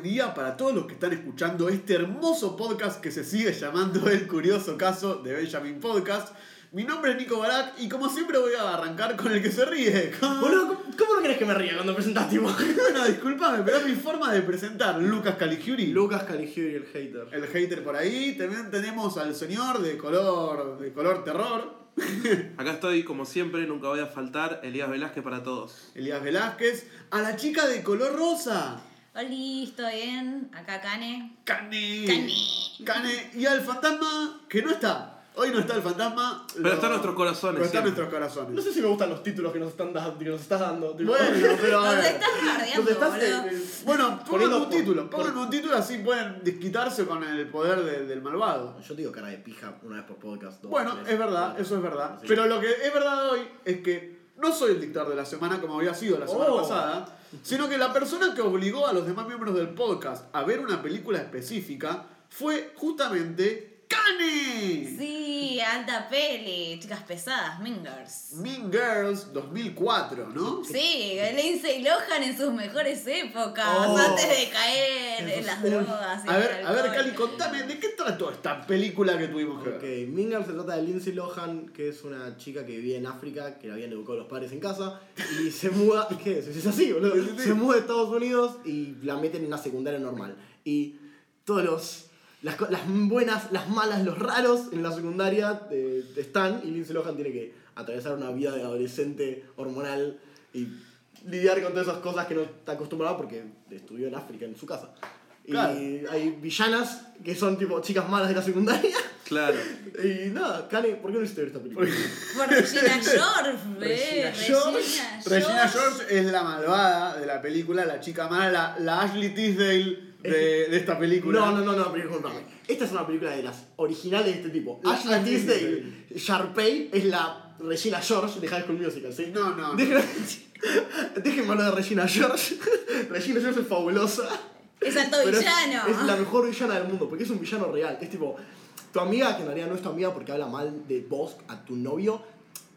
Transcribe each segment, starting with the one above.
Buen día para todos los que están escuchando este hermoso podcast que se sigue llamando El Curioso Caso de Benjamin Podcast. Mi nombre es Nico Barak y como siempre voy a arrancar con el que se ríe. con- Boludo, ¿cómo, cómo no querés que me ría cuando presentás tipo? Bueno, discúlpame, pero es mi forma de presentar. Lucas Caligiuri, Lucas Caligiuri, el hater. el hater por ahí. También tenemos al señor de color, de color terror, Acá estoy, como siempre, nunca voy a faltar. Elías Velázquez para todos. Elías Velázquez. A la chica de color rosa, Oli, ¿estoy bien? Acá Cane. Cane. Cane. Cane. Y al fantasma que no está. Hoy no está el fantasma. Pero lo- está en nuestros corazones, Pero está en nuestros corazones. No sé si me gustan los títulos que nos, están da- que nos estás dando. tipo. Bueno, pero a ¿Dónde ver. estás bardeando, Nos estás, eh, Bueno, pongan Poniendo un título, por- pongan un título así pueden desquitarse con el poder de- del malvado. Yo digo cara de pija una vez por podcast. dos, Bueno, tres, es verdad, eso es verdad. Así. Pero lo que es verdad hoy es que no soy el dictador de la semana como había sido la semana Oh. pasada, sino que la persona que obligó a los demás miembros del podcast a ver una película específica fue justamente Cane. Sí, alta peli. Chicas pesadas, Mingers. Mean Girls 2004, ¿no? Sí, Lindsay Lohan en sus mejores épocas, Oh. antes de caer en las drogas. A ver, a ver. Cali, contame, ¿de qué trató esta película que tuvimos que Ok, ver? Mingal se trata de Lindsay Lohan, que es una chica que vivía en África, que la habían educado los padres en casa, y se muda, ¿qué es? Es así, boludo. Se muda de Estados Unidos y la meten en una secundaria normal. Y todos los. Las, las buenas, las malas, los raros en la secundaria eh, están, y Lindsay Lohan tiene que atravesar una vida de adolescente hormonal y lidiar con todas esas cosas que no está acostumbrada porque estudió en África, en su casa. Y Claro. hay villanas que son tipo chicas malas de la secundaria. Claro. Y nada, Kane, ¿por qué no hiciste ver esta película? Por Regina George. Regina Regina, Regina George es la malvada de la película, la chica mala, la, la Ashley Tisdale de, de esta película. No, no, no, no, pero disculpame. Esta es una película de las originales de este tipo. Ashley Tisdale, Sharpay es la Regina George de High School Musical, ¿sí? No, no. Dejen- Déjenme hablar de Regina George. Regina George es fabulosa. Es alto pero es- villano. Es, la mejor villana del mundo, porque es un villano real. Es tipo, tu amiga, que en realidad no es tu amiga porque habla mal de vos a tu novio,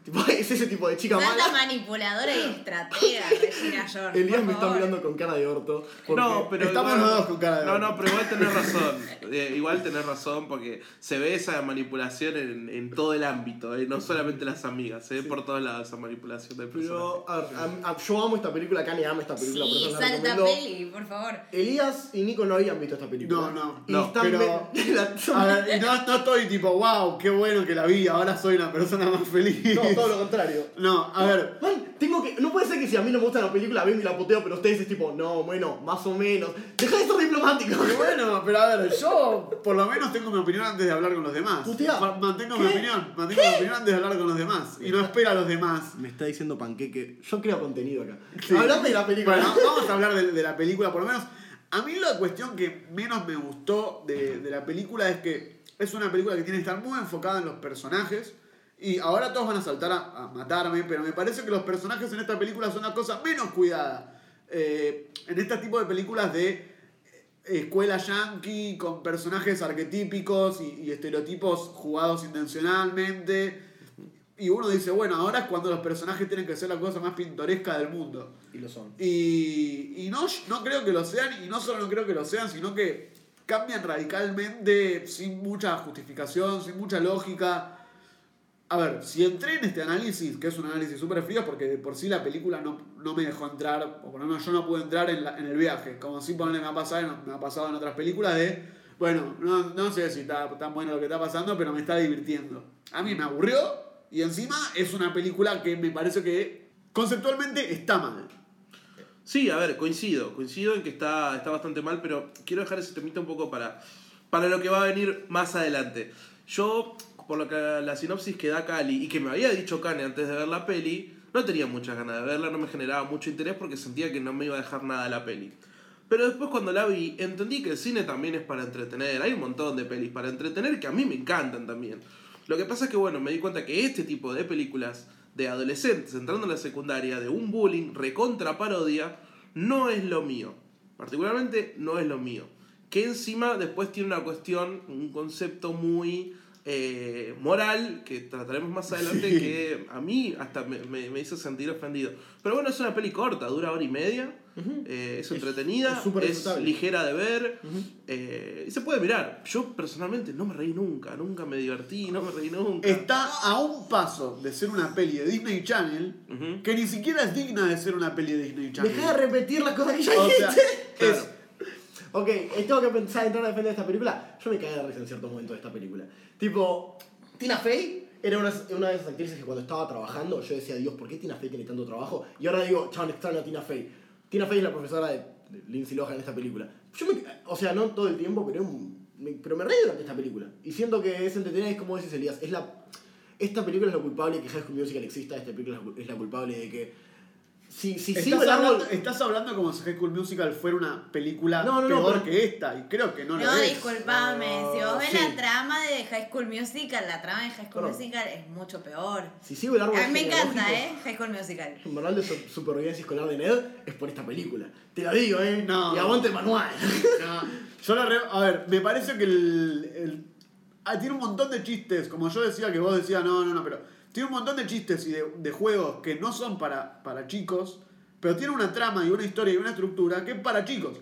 tipo, es ese tipo de chica Santa mala. manipuladora y estratega, Regina George. Elías por me está mirando con cara de orto. No, pero. estamos igual- los dos con cara de No, orto. no, pero igual tenés razón. Eh, igual tenés razón porque se ve esa manipulación en, en todo el ámbito, eh, no solamente las amigas, se ve por todos lados esa manipulación del personaje. Pero, a ver, a- a- yo amo esta película, Kane ama esta película, por Sí, la salta peli, por favor. Elías y Nico no habían visto esta película. No, no, Y no, están pero- la- no, no estoy tipo, wow, qué bueno que la vi, ahora soy una persona más feliz. no, todo lo contrario. No, a ver, Man, tengo que. No puede ser que si a mí no me gusta la película, vengo y la poteo, pero ustedes es tipo, no, bueno, más o menos. Deja de ser diplomático. pero bueno, pero a ver, yo por lo menos tengo mi opinión antes de hablar con los demás. Putea. Ma- Mantengo mi opinión, mantengo mi opinión antes de hablar con los demás. Y no espera a los demás. Me está diciendo panqueque. Yo creo contenido acá. Sí. De la película. Bueno, vamos a hablar de, de la película, por lo menos. A mí la cuestión que menos me gustó de, de la película es que es una película que tiene que estar muy enfocada en los personajes. Y ahora todos van a saltar a, a matarme, pero me parece que los personajes en esta película son una cosa menos cuidada. Eh, en este tipo de películas de eh, escuela yankee con personajes arquetípicos y, y estereotipos jugados intencionalmente. Y uno dice, bueno, ahora es cuando los personajes tienen que ser la cosa más pintoresca del mundo. Y lo son. Y, y no, no creo que lo sean, y no solo no creo que lo sean, sino que cambian radicalmente sin mucha justificación, sin mucha lógica. A ver, si entré en este análisis, que es un análisis súper frío, porque de por sí la película no, no me dejó entrar, o por lo menos yo no pude entrar en, el viaje, como si ponerle me ha pasado, me ha pasado en otras películas de, bueno, no, no sé si está tan bueno lo que está pasando, pero me está divirtiendo. A mí me aburrió, y encima es una película que me parece que conceptualmente está mal. Sí, a ver, coincido, coincido en que está, está bastante mal, pero quiero dejar ese temita un poco para, para lo que va a venir más adelante. Yo, por lo que la sinopsis que da Cali y que me había dicho Kane antes de ver la peli, no tenía muchas ganas de verla, no me generaba mucho interés porque sentía que no me iba a dejar nada la peli. Pero después cuando la vi, entendí que el cine también es para entretener. Hay un montón de pelis para entretener que a mí me encantan también. Lo que pasa es que, bueno, me di cuenta que este tipo de películas de adolescentes entrando en la secundaria, de un bullying recontra parodia, no es lo mío. Particularmente no es lo mío. Que encima después tiene una cuestión, un concepto muy eh, moral que trataremos más adelante que a mí hasta me, me- me hizo sentir ofendido. Pero bueno, es una peli corta, dura hora y media, eh, es entretenida, es ligera de ver eh, y se puede mirar. Yo personalmente no me reí nunca, nunca me divertí, no me reí nunca. Está a un paso de ser una peli de Disney Channel que ni siquiera es digna de ser una peli de Disney Channel. Deja de repetir las cosas que ya O sea, dijiste. Claro. es, Ok, eh, tengo que pensar entrar a defender esta película. Yo me caí de risa en ciertos momentos de esta película. Tipo, Tina Fey era una, una de esas actrices que cuando estaba trabajando yo decía, Dios, ¿por qué Tina Fey tiene tanto trabajo? Y ahora digo, chaval, extraño a Tina Fey. Tina Fey es la profesora de de Lindsay Lohan en esta película. Yo me, o sea, no todo el tiempo, pero, me, pero me reí durante esta película. Y siento que es entretenida, es como decís Elías, es la, esta película es la culpable de que High School Musical exista, esta película es la- es la culpable de que... Si, si sigo estás, el árbol... hablando, estás hablando como si High School Musical fuera una película No, no, no, peor pero- que esta, y creo que no, No, lo es. disculpame. Si vos ves sí. la trama de High School Musical, la trama de High School. Musical es mucho peor. Si sigo el árbol A mí me encanta, ¿eh? High School Musical. El manual de su- supervivencia escolar de Ned es por esta película. Te lo digo, ¿eh? No. Y aguante el manual. No, yo la re- A ver, me parece que el, el- ah, tiene un montón de chistes, como yo decía que vos decías, no, no, no, pero tiene un montón de chistes y de, de juegos que no son para, para chicos, pero tiene una trama y una historia y una estructura que es para chicos.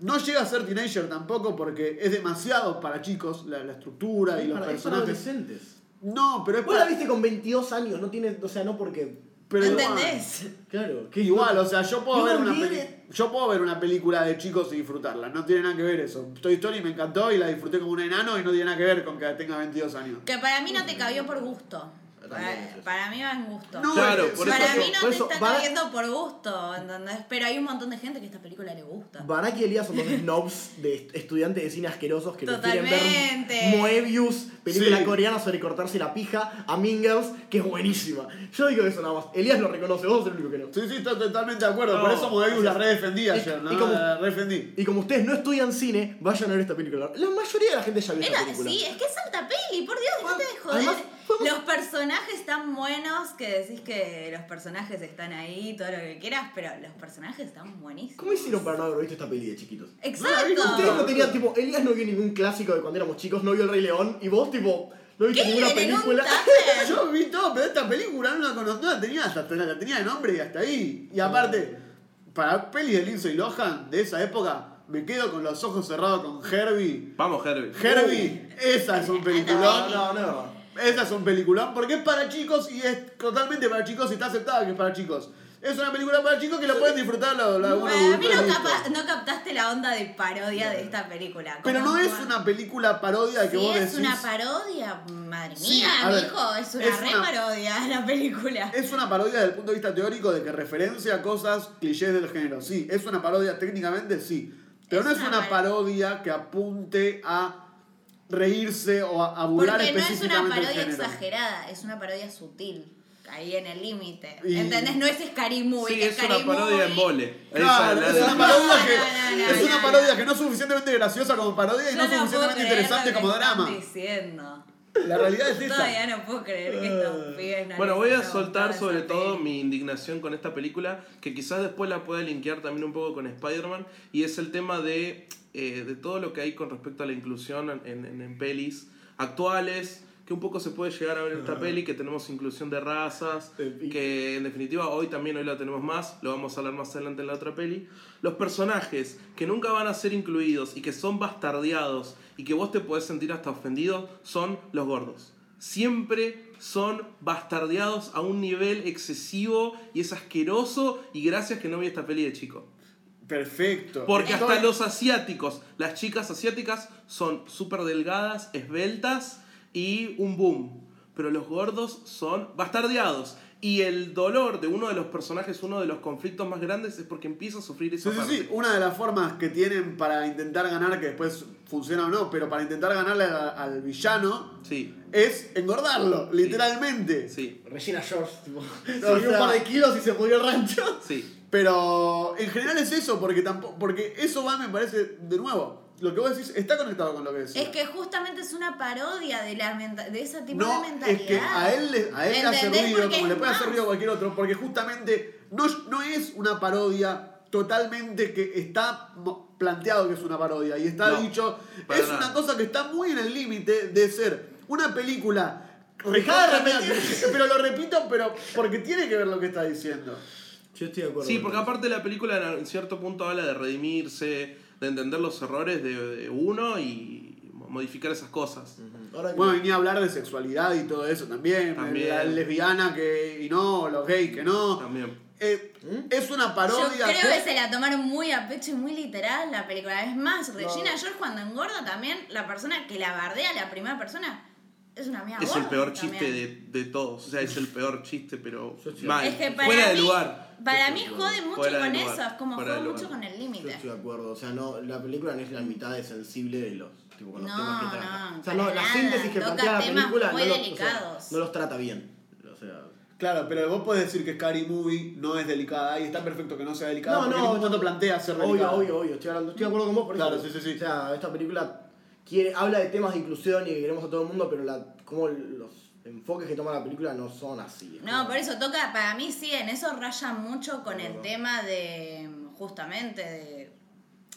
No llega a ser teenager tampoco porque es demasiado para chicos la, la estructura y los Para- es para personajes. adolescentes. No, pero es Vos la viste con 22 años, no tiene, o sea, no porque... Pero igual. ¿Entendés? Claro, que Igual, o sea, yo puedo, No ver una peli- yo puedo ver una película de chicos y disfrutarla. No tiene nada que ver eso. Toy Story me encantó y la disfruté como un enano y no tiene nada que ver con que tenga 22 años. Que para mí no te cabió por gusto. También Para, mí va en gusto. No, Claro, por para eso- mí no por te eso, está cayendo por gusto, ¿entendés? Pero hay un montón de gente que esta película le gusta. Barak y Elías son dos snobs de est- estudiantes de cine asquerosos que prefieren Totalmente. ver Moebius, película Sí. coreana sobre cortarse la pija, a Mingers, que es buenísima. Yo digo eso nada más. Elías lo reconoce, vos sos el único que no. Sí, sí, estoy totalmente de acuerdo. Por No, eso Moebius la redefendí ayer, ¿no? y como- La redefendí. Y como ustedes no estudian cine, vayan a ver esta película. La mayoría de la gente ya vio Es esta la- película. sí, es que es alta peli, por Dios, dejate de joder. Además, Los personajes tan buenos que decís que los personajes están ahí, todo lo que quieras, pero los personajes están buenísimos. ¿Cómo hicieron para no haber visto esta peli de chiquitos? Exacto. Ustedes no tenían, tipo, Elías no vio ningún clásico de cuando éramos chicos, no vio El Rey León, y vos, tipo, no viste ¿Qué? ninguna ¿En un película. Yo vi todo, pero esta película no la conocía, no la tenía, hasta, la tenía de nombre y hasta ahí. Y aparte, para pelis de Lindsay Lohan de esa época, me quedo con los ojos cerrados con Herbie. Vamos, Herbie. Herbie, esa es un peliculón. No, no, no. Esa es un peliculón porque es para chicos y es totalmente para chicos y está aceptada que es para chicos. Es una película para chicos que la pueden disfrutar los algunos Bueno, a mí no, capa- no captaste la onda de parodia de esta película. Pero ¿Cómo no es una película parodia que Sí, vos es decís. una parodia, madre Sí, mía, a ver, mijo, es una es re una- parodia la película. Es una parodia desde el punto de vista teórico de que referencia cosas clichés del género. Sí, es una parodia técnicamente, sí. Pero Es no es una una par- parodia que apunte a reírse o a, a burlar Porque no es una parodia exagerada, es una parodia sutil. Ahí en el límite. Y- ¿Entendés? No es Scary Movie. Sí, es una parodia en vole. Claro, es una parodia No, que no, no, es no, una no. parodia que no es suficientemente graciosa como parodia y no, no puedo suficientemente interesante como drama. diciendo. La realidad es esa. Todavía no puedo creer que estos pibes no Bueno, voy a soltar sobre todo mi indignación con esta película, que quizás después la pueda linkear también un poco con Spider-Man, y es el tema de, eh, de todo lo que hay con respecto a la inclusión en, en- en pelis actuales, que un poco se puede llegar a ver en esta peli, que tenemos inclusión de razas, Eh, que en definitiva hoy también hoy la tenemos más, lo vamos a hablar más adelante en la otra peli. Los personajes que nunca van a ser incluidos y que son bastardeados y que vos te podés sentir hasta ofendido son los gordos. Siempre son bastardeados a un nivel excesivo y es asqueroso y gracias que no vi esta peli de chico. Perfecto. Porque Estoy- hasta los asiáticos, las chicas asiáticas son súper delgadas, esbeltas y un boom. Pero los gordos son bastardeados. Y el dolor de uno de los personajes, uno de los conflictos más grandes, es porque empieza a sufrir esa Sí, sí, parte. sí. Una de las formas que tienen para intentar ganar, que después funciona o no, pero para intentar ganarle a- al villano, Sí, es engordarlo, literalmente. sí, Regina George, tipo, O un par de kilos y se pudrió el rancho. sí. Pero en general es eso, porque tampoco, porque eso va, me parece, de nuevo, lo que vos decís está conectado con lo que decís. Es que justamente es una parodia de, la de ese tipo No, de mentalidad. es que a él, le- a él le hace ruido, como le puede hacer ruido a cualquier otro, porque justamente no, es- no es una parodia totalmente que está planteado que es una parodia y está No, dicho, es nada. una cosa que está muy en el límite de ser una película. Dejá. Pero lo repito, pero porque tiene que ver lo que está diciendo. Yo estoy de acuerdo. Sí, porque eso. aparte la película en cierto punto habla de redimirse, de entender los errores de, de uno y modificar esas cosas. Ujú. Ahora que- Bueno, venía a hablar de sexualidad y todo eso también. También. La lesbiana que y no, los gays que no. También. Eh, ¿Mm? Es una Yo parodia. creo que se la tomaron muy a pecho y muy literal la película. Es más, Regina No. George cuando engorda también, la persona que la bardea a la primera persona es una mía Es el peor también. chiste de, de todos. O sea, es el peor chiste, pero Yo mal. Es que para Fuera de lugar. Para Yo mí jode mucho con lugar. eso, es como Fuera juega de mucho con el Yo límite. estoy de acuerdo, o sea, no, la película no es la mitad de sensible de los, tipo, con los No, temas que trata. no, o sea, no, para la nada, síntesis que toca plantea la película muy no, los- o sea, delicados. no los trata bien. O sea, Claro, pero vos podés decir que Scary Movie no es delicada y está perfecto que no sea delicada No, porque no, no. momento plantea ser obvio, delicada. obvio, obvio, estoy, hablando, estoy de acuerdo con vos por Claro, eso. sí, sí, sí. O sea, esta película quiere, habla de temas de inclusión y que queremos a todo el mundo, pero la, como los enfoques que toma la película no son así. No, como- por eso toca, para mí sí, en eso raya mucho con el tema de, justamente, de,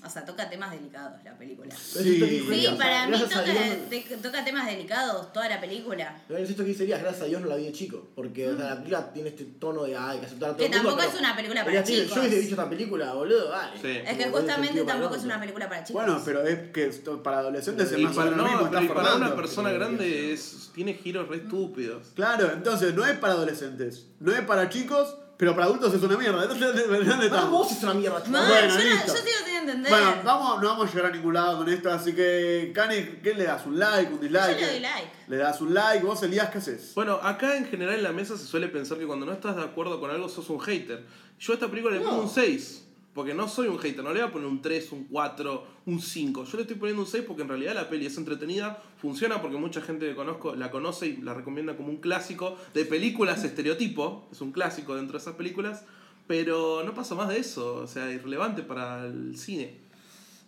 o sea, toca temas delicados la película. Sí. para mí toca, Dios- te- toca temas delicados toda la película. Yo insisto que Elías, gracias a Dios no la vi de chico. Porque o sea, la película tiene este tono de ay, hay que aceptar a todo Que el mundo. tampoco es una película para chicos. Yo hubiese dicho esta película, boludo, vale. Sí. Es que justamente para tampoco es una película para chicos. Bueno, pero es que esto para adolescentes es Y más para, no, mismo, para formando. una persona grande es, tiene giros re estúpidos. Claro, entonces no es para adolescentes, no es para chicos, pero para adultos es una mierda. Entonces, ¿dónde Para estamos? vos es una mierda, Bueno, yo, listo. yo sigo entender. Bueno, vamos, no vamos a llegar a ningún lado con esto, así que, Kane, ¿qué le das? ¿Un like? ¿Un dislike? Yo le doy like. Le das un like, vos Elías, ¿qué haces? Bueno, acá en general en la mesa se suele pensar que cuando no estás de acuerdo con algo sos un hater. Yo a esta película le pongo No. un 6. Porque no soy un hater, no le voy a poner un 3, un 4, un 5. Yo le estoy poniendo un 6 porque en realidad la peli es entretenida, funciona porque mucha gente que conozco la conoce y la recomienda como un clásico de películas estereotipo. Es un clásico dentro de esas películas. Pero no pasa más de eso, o sea, irrelevante para el cine.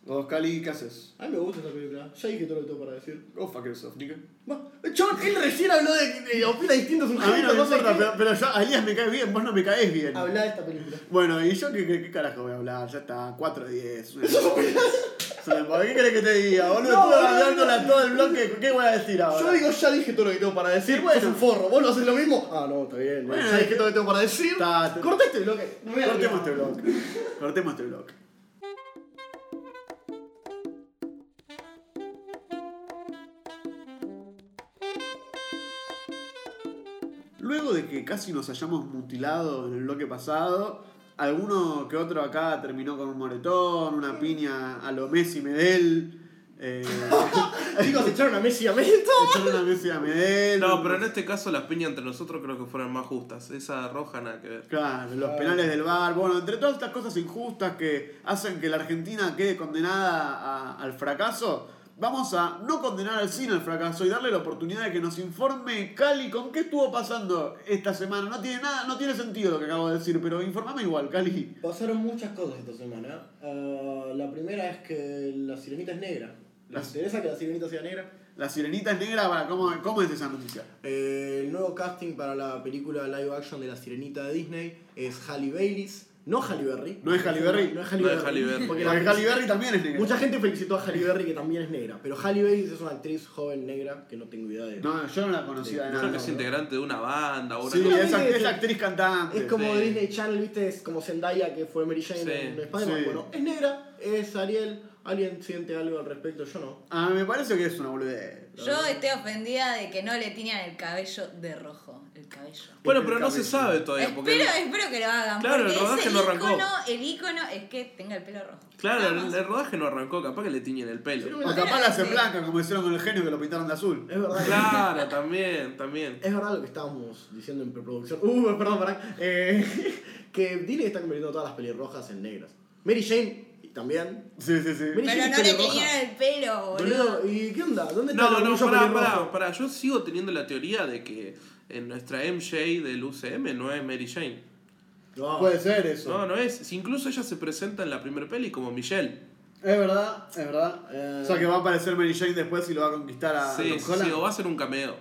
Vos, Cali, ¿qué haces? A mí me gusta esta película. Ya dije todo lo que tengo para decir. Go fuck yourself, nigga. John, él recién habló de que opina distinto, es un A mí no me importa, pero, pero yo, a Elías me cae bien, vos no me caes bien. Habla de esta película. Bueno, ¿y yo qué, qué, qué carajo voy a hablar? Ya está, 4 de 10. ¿Qué querés que te diga, boludo? No, Estuve no, hablándole no. a todo el bloque, ¿qué voy a decir ahora? Yo digo, ya dije todo lo que tengo para decir. Bueno. Sos un forro. ¿Vos lo haces lo mismo? Ah, no, está bien. Bueno, ya dije todo lo que tengo para decir. Está- te- Corta este bloque. No Cortemos este bloque. Cortemos este bloque. Luego de que casi nos hayamos mutilado en el bloque pasado, alguno que otro acá terminó con un moretón, una piña a lo Messi Medel. Eh, Chicos, echaron a Messi y a Messi. echaron una Messi a Medel. No, pero en este caso las piñas entre nosotros creo que fueron más justas. Esa roja nada que ver. Claro, los penales del bar, bueno, entre todas estas cosas injustas que hacen que la Argentina quede condenada a- al fracaso, vamos a no condenar al cine al fracaso y darle la oportunidad de que nos informe Cali con qué estuvo pasando esta semana. No tiene nada, no tiene sentido lo que acabo de decir, pero informame igual, Cali. Pasaron muchas cosas esta semana. Ah, la primera es que la sirenita es negra. ¿Les La- interesa que la sirenita sea negra? La sirenita es negra, para- ¿cómo, cómo es esa noticia? Eh, el nuevo casting para la película live action de la sirenita de Disney es Halle Baileys, no Halle Berry. ¿No es Halle Berry? No es Halle No es Berry. Porque la- Halle Berry también es negra. Mucha gente felicitó a Halle Berry que también es negra, pero Halle Baileys es una actriz joven negra que no tengo idea de. No, yo no la conocía de Creo nada. que es integrante de una banda o una Sí, es, es actriz cantante. Es como Sí. Disney Channel, ¿viste? Es como Zendaya que fue Mary Jane Sí. en Spider-Man. Sí. Bueno, es negra, es Ariel. ¿Alguien siente algo al respecto? Yo no. Ah, me parece que es una boludez. Yo estoy ofendida de que no le tiñan el cabello de rojo. El cabello. Bueno, pero no se sabe todavía. Porque Espero, espero que lo hagan. Claro, porque el rodaje no arrancó. Icono, el icono es que tenga el pelo rojo. Claro, el, rodaje no arrancó, capaz que le tiñen el pelo. O capaz la hacen Sí. blanca, como hicieron con el genio que lo pintaron de azul. Es verdad. Claro, también, también. Es verdad lo que estábamos diciendo en preproducción. Uh, perdón, pará. Eh, que Disney está convirtiendo todas las pelirrojas en negras. Mary Jane también. Sí, sí, sí. Pero no le teñieron el pelo, boludo. Boludo, ¿y qué onda? ¿Dónde está No, el no, orgullo pará, pará, pará. Yo sigo teniendo la teoría de que en nuestra MJ del UCM no es Mary Jane. No. Puede ser eso. No, no es. Si incluso ella se presenta en la primera peli como Michelle. Es verdad, es verdad. Eh. O sea que va a aparecer Mary Jane después y lo va a conquistar a Sí, sí, o va a ser un cameo.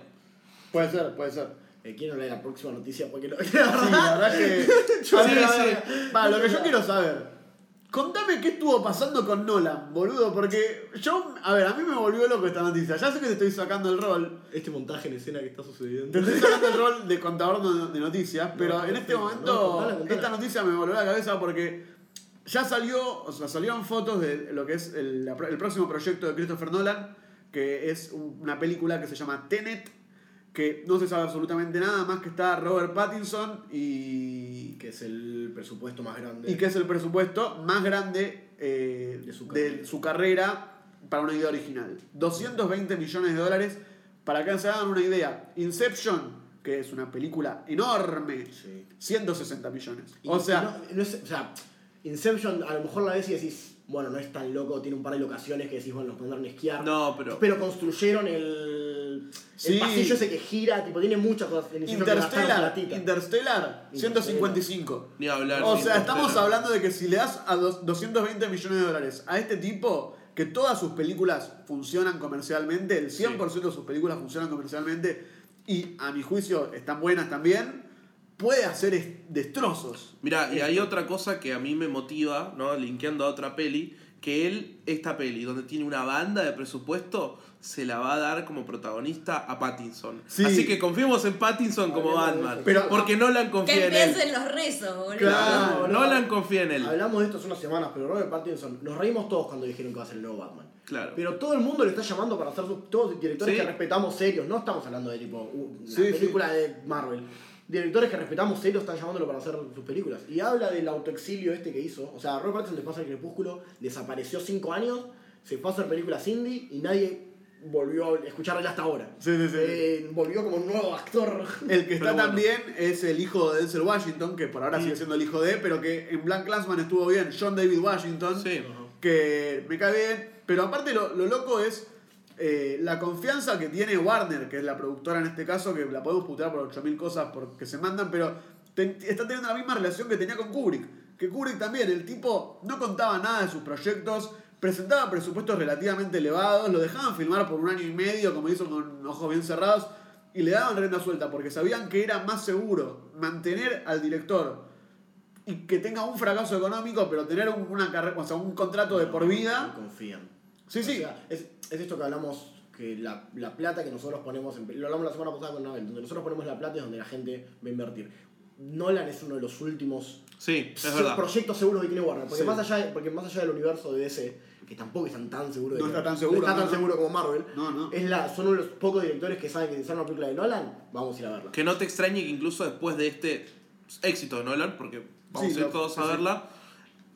Puede ser, puede ser. Eh, quiero de la próxima noticia porque no. Sí, la verdad que. Yo sí, sí. Va, lo que yo quiero saber. Contame qué estuvo pasando con Nolan, boludo, porque yo, a ver, a mí me volvió loco esta noticia. Ya sé que te estoy sacando el rol, Este montaje en escena que está te sucediendo. estoy sacando el rol de contador no- de noticias, pero no, en este no, momento contala, contala. esta noticia me volvió la cabeza porque ya salió, o sea, salieron fotos de lo que es el, el próximo proyecto de Christopher Nolan, que es un- una película que se llama Tenet, que no se sabe absolutamente nada más que está Robert Pattinson y Que es el presupuesto más grande. y que es el presupuesto más grande eh, De su de carrera. su carrera para una idea original. 220 millones de dólares. Para que se hagan una idea, Inception, que es una película enorme, Sí. 160 millones. Y- o sea, y no- no es- o sea, Inception a lo mejor la ves y decís, bueno, no es tan loco, tiene un par de locaciones que decís, bueno, los mandaron a esquiar. No, pero. Pero construyeron el, Sí. el pasillo ese que gira, tipo, tiene muchas cosas. Interstellar. Interstellar, 155. Ni hablar. O sí, sea, estamos hablando de que si le das a dos- 220 millones de dólares a este tipo, que todas sus películas funcionan comercialmente, el 100% de sus películas funcionan comercialmente, y a mi juicio están buenas también, puede hacer es- destrozos. Mira, y hay otra cosa que a mí me motiva, ¿no? Linkeando a otra peli, que él, esta peli, donde tiene una banda de presupuesto, se la va a dar como protagonista a Pattinson. Sí. Así que confiemos en Pattinson como Hablemos de Batman. Pero- porque Nolan Que confía en él. empiecen los rezos, boludo. Claro. no. Nolan confía en él. Hablamos de esto hace unas semanas, pero Robert Pattinson, nos reímos todos cuando dijeron que va a ser el nuevo Batman. Claro. Pero todo el mundo lo está llamando para hacer sus, todos directores Sí. que respetamos serios. No estamos hablando de tipo uh, una Sí, sí. película de Marvel. Directores que respetamos serios están llamándolo para hacer sus películas. Y habla del autoexilio este que hizo. O sea, Robert Pattinson después del Crepúsculo desapareció cinco años, se fue a hacer películas indie y nadie volvió a escucharle hasta ahora. Sí, sí, sí. Eh, volvió como un nuevo actor. El que está bueno. también es el hijo de Denzel Washington, que por ahora sigue siendo el hijo de, pero que en Black Clansman estuvo bien, John David Washington, Sí. que me cae bien. Pero aparte lo, lo loco es eh, la confianza que tiene Warner, que es la productora en este caso, que la podemos putear por 8000 cosas porque se mandan, pero está teniendo la misma relación que tenía con Kubrick. Que Kubrick también, el tipo no contaba nada de sus proyectos, presentaba presupuestos relativamente elevados, lo dejaban filmar por un año y medio, como hizo con ojos bien cerrados, y le daban rienda suelta porque sabían que era más seguro mantener al director y que tenga un fracaso económico, pero tener un, una carrera, o sea, un contrato de por vida. confían. Sí, O sí. sea, es, es esto que hablamos, que la, la plata que nosotros ponemos, en, lo hablamos la semana pasada con Nabel, donde nosotros ponemos la plata es donde la gente va a invertir. Nolan es uno de los últimos Sí, es proyectos seguros que tiene Warner, porque, Sí. más allá porque más allá del universo de DC, que tampoco están tan seguros de No que- está tan seguro, no está no, tan no. seguro como Marvel, No, no. es la, son uno de los pocos directores que saben que si sale una película de Nolan, vamos a ir a verla. Que no te extrañe que incluso después de este éxito de Nolan, porque vamos Sí, a ir todos a verla,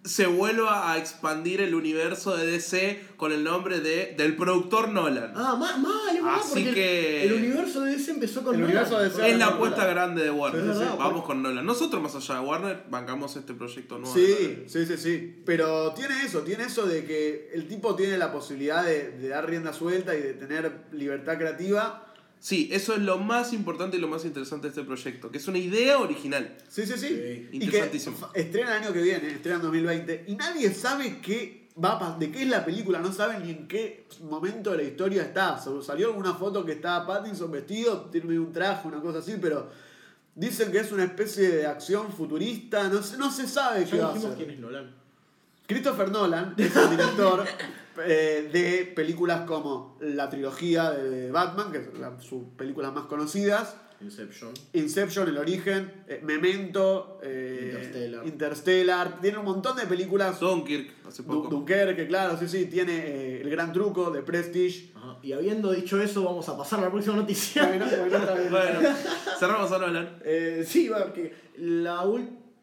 se vuelva a expandir el universo de DC con el nombre de, del productor Nolan. Ah, mal, mal, es verdad, Así porque el- que- el, universo de DC empezó con El Nolan. universo de DC es la Nolan. apuesta grande de Warner. Sí. Vamos con Nolan. Nosotros, más allá de Warner, bancamos este proyecto nuevo. Sí, sí, sí, sí. Pero tiene eso, tiene eso de que el tipo tiene la posibilidad de, de dar rienda suelta y de tener libertad creativa. Sí, eso es lo más importante y lo más interesante de este proyecto, que es una idea original. Sí, sí, sí. Sí. Y que Interesantísimo. estrena el año que viene, estrena en 2020. Y nadie sabe qué va a de qué es la película, no saben ni en qué momento de la historia está. Sal- Salió alguna foto que está Pattinson vestido, tiene un traje, una cosa así, pero dicen que es una especie de acción futurista, no se, no se sabe qué va a ser. quién es Nolan. Christopher Nolan es el director eh, de películas como la trilogía de Batman, que es la- sus películas más conocidas, Inception. Inception, El Origen, eh, Memento, eh, Interstellar. Interstellar, tiene un montón de películas. Dunkirk, hace poco. Dunkerque, claro, sí, sí, tiene El Gran Truco de Prestige. Ajá. Y habiendo dicho eso, vamos a pasar a la próxima noticia. Bueno, bueno. Bueno, cerramos a sí, va, que la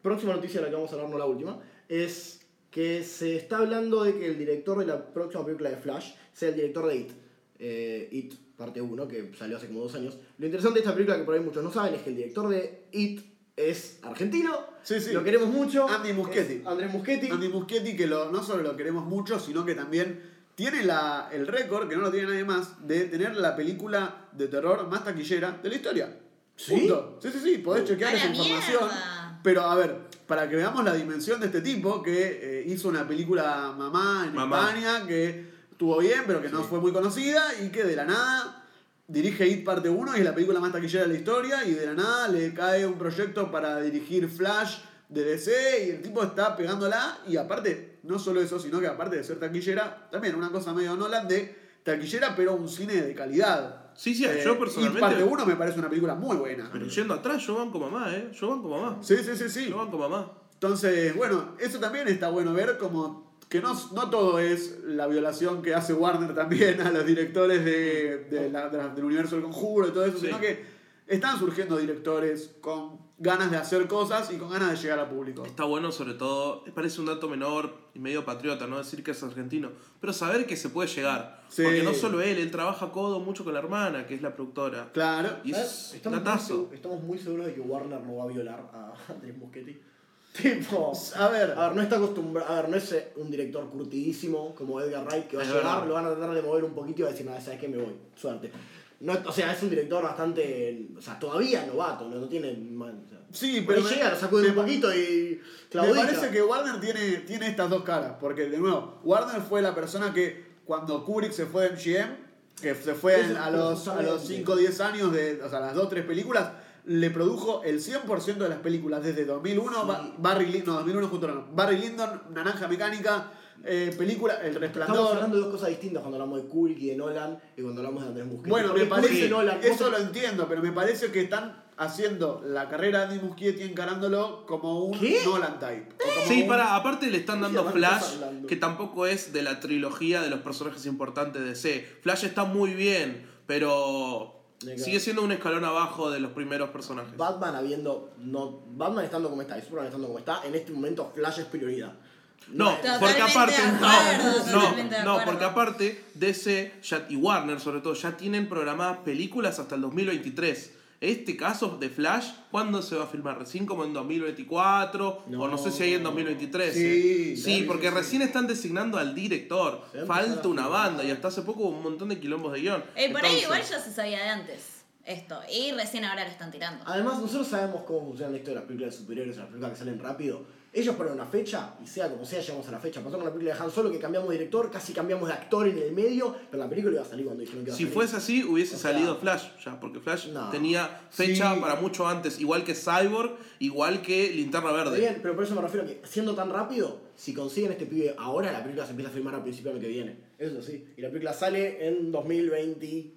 próxima noticia de la que vamos a hablar, no la última, es que se está hablando de que el director de la próxima película de Flash sea el director de It. Eh, It, parte 1, que salió hace como dos años. Lo interesante de esta película, que por ahí muchos no saben, es que el director de It es argentino. Sí, sí. Lo queremos mucho. Andy Muschietti. Andrés Muschetti. Andy Muschietti, que lo, no solo lo queremos mucho, sino que también tiene la, el récord, que no lo tiene nadie más, de tener la película de terror más taquillera de la historia. ¿Sí? Punto. Sí, sí, sí, podés chequear ¡A esa información. mierda! Pero a ver, para que veamos la dimensión de este tipo, que eh, hizo una película Mamá en Mamá. España, que estuvo bien, pero que no fue muy conocida, y que de la nada dirige It parte 1 y es la película más taquillera de la historia, y de la nada le cae un proyecto para dirigir Flash, de DC y el tipo está pegándola y aparte, no solo eso, sino que aparte de ser taquillera, también una cosa medio Nolan de taquillera pero un cine de calidad. Sí, sí, Eh, yo Y personalmente. parte 1 me parece una película muy buena. Pero yendo atrás, yo banco mamá, ¿eh? Yo banco mamá. Sí, sí, sí, sí. Yo banco mamá. Entonces, bueno, eso también está bueno ver como que no, no todo es la violación que hace Warner también a los directores de, de la- de la- del universo del conjuro y todo eso, Sí. sino que están surgiendo directores con ganas de hacer cosas y con ganas de llegar al público. Está bueno, sobre todo, parece un dato menor y medio patriota, no decir que es argentino, pero saber que se puede llegar. Sí. Porque no solo él, él trabaja codo mucho con la hermana, que es la productora. Claro. Y es Estamos, muy, estamos muy seguros de que Warner no va a violar a Andrés Muschietti. Tipo. A ver, A ver, no está acostumbrado. A ver, no es eh, un director curtidísimo como Edgar Wright que va a Es llegar, verdad. lo van a tratar de mover un poquito y va a decir, nada, ¿sabes qué? Me voy. Suerte. No, o sea, es un director bastante. O sea, todavía novato, no, no tiene. man, o sea, sí, pero me- llega, lo sacude un poquito y. Me parece que Warner tiene, tiene estas dos caras, porque de nuevo, Warner fue la persona que cuando Kubrick se fue de MGM, que se fue en- a los, a justamente. los 5 o 10 años, de, o sea, las 2 o 3 películas, le produjo el 100% de las películas, desde 2001, Sí. Ba- Barry, no, 2001 junto no, Barry Lyndon, Naranja Mecánica, eh, película El Estamos Resplandor. hablando de dos cosas distintas cuando hablamos de Kubrick y de Nolan y cuando hablamos de Andrés Muschietti. Bueno, Porque me parece, Nolan, eso vos- lo entiendo, pero me parece que están haciendo la carrera de Andy Muschietti encarándolo como un ¿Qué? Nolan type. Sí, un- para, aparte le están dando ¿De qué estás Flash, que tampoco es de la trilogía de los personajes importantes de DC. Flash está muy bien, pero sigue siendo un escalón abajo de los primeros personajes. Batman habiendo. No, Batman estando como está y Superman estando como está, en este momento Flash es prioridad. No, Totalmente porque aparte, no, no, no, porque aparte DC ya- y Warner sobre todo ya tienen programadas películas hasta el 2023. Este caso de Flash, ¿cuándo se va a filmar? ¿Recién como en 2024? No. o no sé si hay en 2023. Sí, ¿eh? sí, porque sí. recién están designando al director. Falta una banda y hasta hace poco hubo un montón de quilombos de guion. Eh, por ahí Entonces- igual ya se sabía de antes esto. Y recién ahora lo están tirando. Además, nosotros sabemos cómo funciona esto de las películas de superhéroes, las películas que salen rápido. Ellos ponen una fecha y sea como sea, llegamos a la fecha. Pasó con la película de Han Solo que cambiamos de director, casi cambiamos de actor en el medio, pero la película iba a salir cuando dijeron que iba a Si salir. fuese así, hubiese O sea, salido Flash ya, porque Flash no. tenía fecha Sí. para mucho antes, igual que Cyborg, igual que Linterna Está Verde. bien, pero por eso me refiero a que siendo tan rápido, si consiguen este pibe ahora, la película se empieza a filmar a principio del año que viene. Eso sí. Y la película sale en 2020.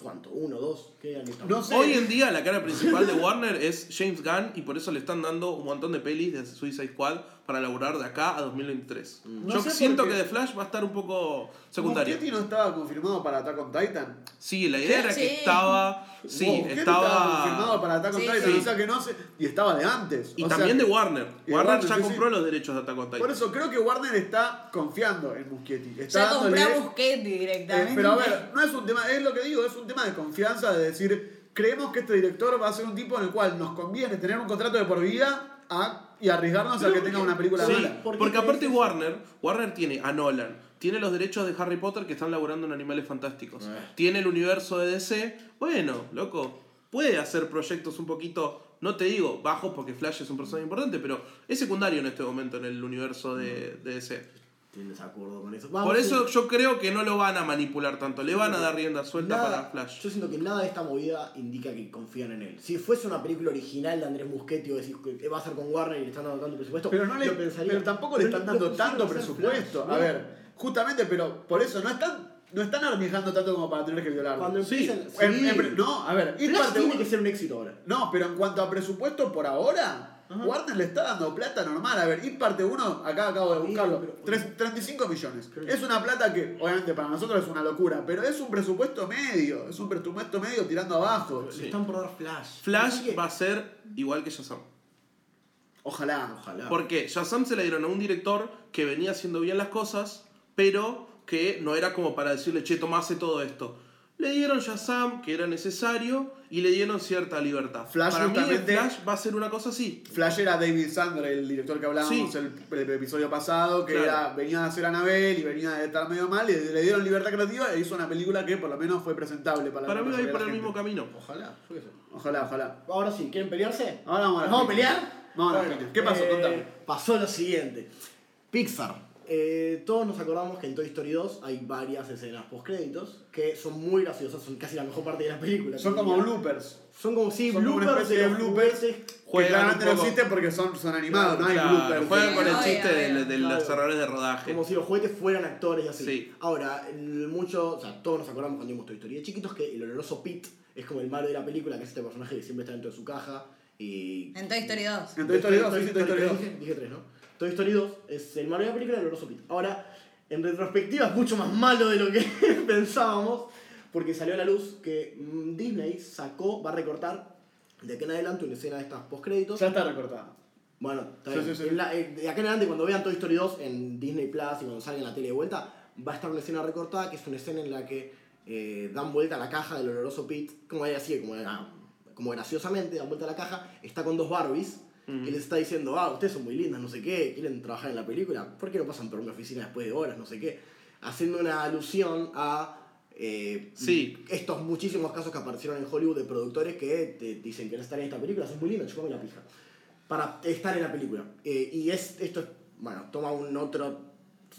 ¿Cuánto? ¿Uno, dos? ¿Qué año estamos? No sé. Hoy en día la cara principal de Warner es James Gunn y por eso le están dando un montón de pelis de Suicide Squad para laburar de acá a 2023. No Yo siento que The Flash va a estar un poco secundario. ¿Muschietti no estaba confirmado para Attack on Titan? Sí, la idea era que Sí. estaba... Sí, Wow, ¿qué estaba confirmado estaba... para Attack on Sí, Titan, sí. o sea que no sé, y estaba de antes. Y o también de Warner. y Warner Warner, ya sí, compró sí. los derechos de Attack on Titan. Por eso creo que Warner está confiando en Muschietti. Está Ya compré dándole- a Busquetti Eh, directamente. pero a ver, no es un tema, es lo que digo, es un tema de confianza, de decir, creemos que este director va a ser un tipo en el cual nos conviene tener un contrato de por vida a- y arriesgarnos a que ¿por tenga una película Sí, mala. ¿Por qué porque aparte? Warner, Warner tiene a Nolan, tiene los derechos de Harry Potter que están laburando en Animales Fantásticos, Eh. tiene el universo de DC, bueno, loco, puede hacer proyectos un poquito, no te digo bajos porque Flash es un personaje importante, pero es secundario en este momento en el universo de, de DC. Estoy en desacuerdo con eso. Por eso sí. yo creo que no lo van a manipular tanto, le van a dar rienda suelta Nada- para Flash. Yo siento que nada de esta movida indica que confían en él. Si fuese una película original de Andrés Muschietti o decís que va a ser con Warner y le están dando tanto presupuesto, Pero, no le, lo pensaría. pero tampoco le están dando tanto presupuesto. Flash, A ver, justamente, pero por eso no están, no están arriesgando tanto como para tener que violarlo. Cuando Sí. empiecen. En- en- no, a ver, Flash parte tiene uno- que ser un éxito ahora. No, pero en cuanto a presupuesto por ahora, Ajá. Warner le está dando plata normal. A ver, It parte 1, acá acabo de Sí, buscarlo, pero- tres- 35 millones. Es una plata que, obviamente, para nosotros es una locura, pero es un presupuesto medio. Es un presupuesto medio tirando abajo. Le están por dar Flash. Flash que- va a ser igual que Shazam. Ojalá. Ojalá. Porque Shazam se le dieron a un director que venía haciendo bien las cosas, pero que no era como para decirle, che, toma, hace todo esto. Le dieron Shazam, que era necesario, y le dieron cierta libertad. Flash para mí, Flash va a ser una cosa así. Flash era David Sander, el director que hablábamos Sí. el, el episodio pasado, que Claro. era, venía a hacer Anabel y venía de estar medio mal, y le dieron libertad creativa e hizo una película que por lo menos fue presentable para, Para la mí va a ir por de el mismo camino. Ojalá. Ojalá, ojalá. Ahora sí, ¿quieren pelearse? Ahora vamos a ¿Vamos a pelear? Vamos a piñas. ¿Qué pasó? eh, Contame. Pasó lo siguiente. Pixar eh, todos nos acordamos que en Toy Story 2 hay varias escenas post-créditos que son muy graciosas, son casi la mejor parte de la película. Son como diría. bloopers. Son como, sí, Son como una bloopers de los bloopers. Que claramente no existen porque son, son animados, no hay Claro, bloopers. Juegan con el chiste de, los errores de rodaje. Como si los juguetes fueran actores y así. Sí. Ahora, mucho, o sea, todos nos acordamos cuando vimos Toy Story de chiquitos que el oloroso Pete es como el malo de la película, que es este personaje que siempre está dentro de su caja y... En Toy Story 2. En Toy Story 2, sí, sí, Toy Story 2. Dije, dije tres, ¿no? Toy Story 2 es el malo de la película y el oloroso Pete. Ahora, en retrospectiva es mucho más malo de lo que pensábamos, porque salió a la luz que mm, Disney sacó, va a recortar de aquí en adelante una escena de estas postcréditos. Ya está recortada. Bueno, está Sí, bien. sí, sí. En la- eh, de acá en adelante, cuando vean Toy Story 2 en Disney Plus y cuando salga en la tele de vuelta, va a estar una escena recortada que es una escena en la que eh, dan vuelta a la caja del oloroso Pete, como ella así, como, era- como graciosamente, dan vuelta a la caja, está con dos Barbies y les está diciendo, ah, ustedes son muy lindas, no sé qué, quieren trabajar en la película, ¿por qué no pasan por mi oficina después de horas, no sé qué? Haciendo una alusión a eh, Sí. estos muchísimos casos que aparecieron en Hollywood de productores que te dicen que estar en esta película, sos muy linda, chupame la pija para estar en la película. Eh, y es, esto, es- bueno, toma un otro,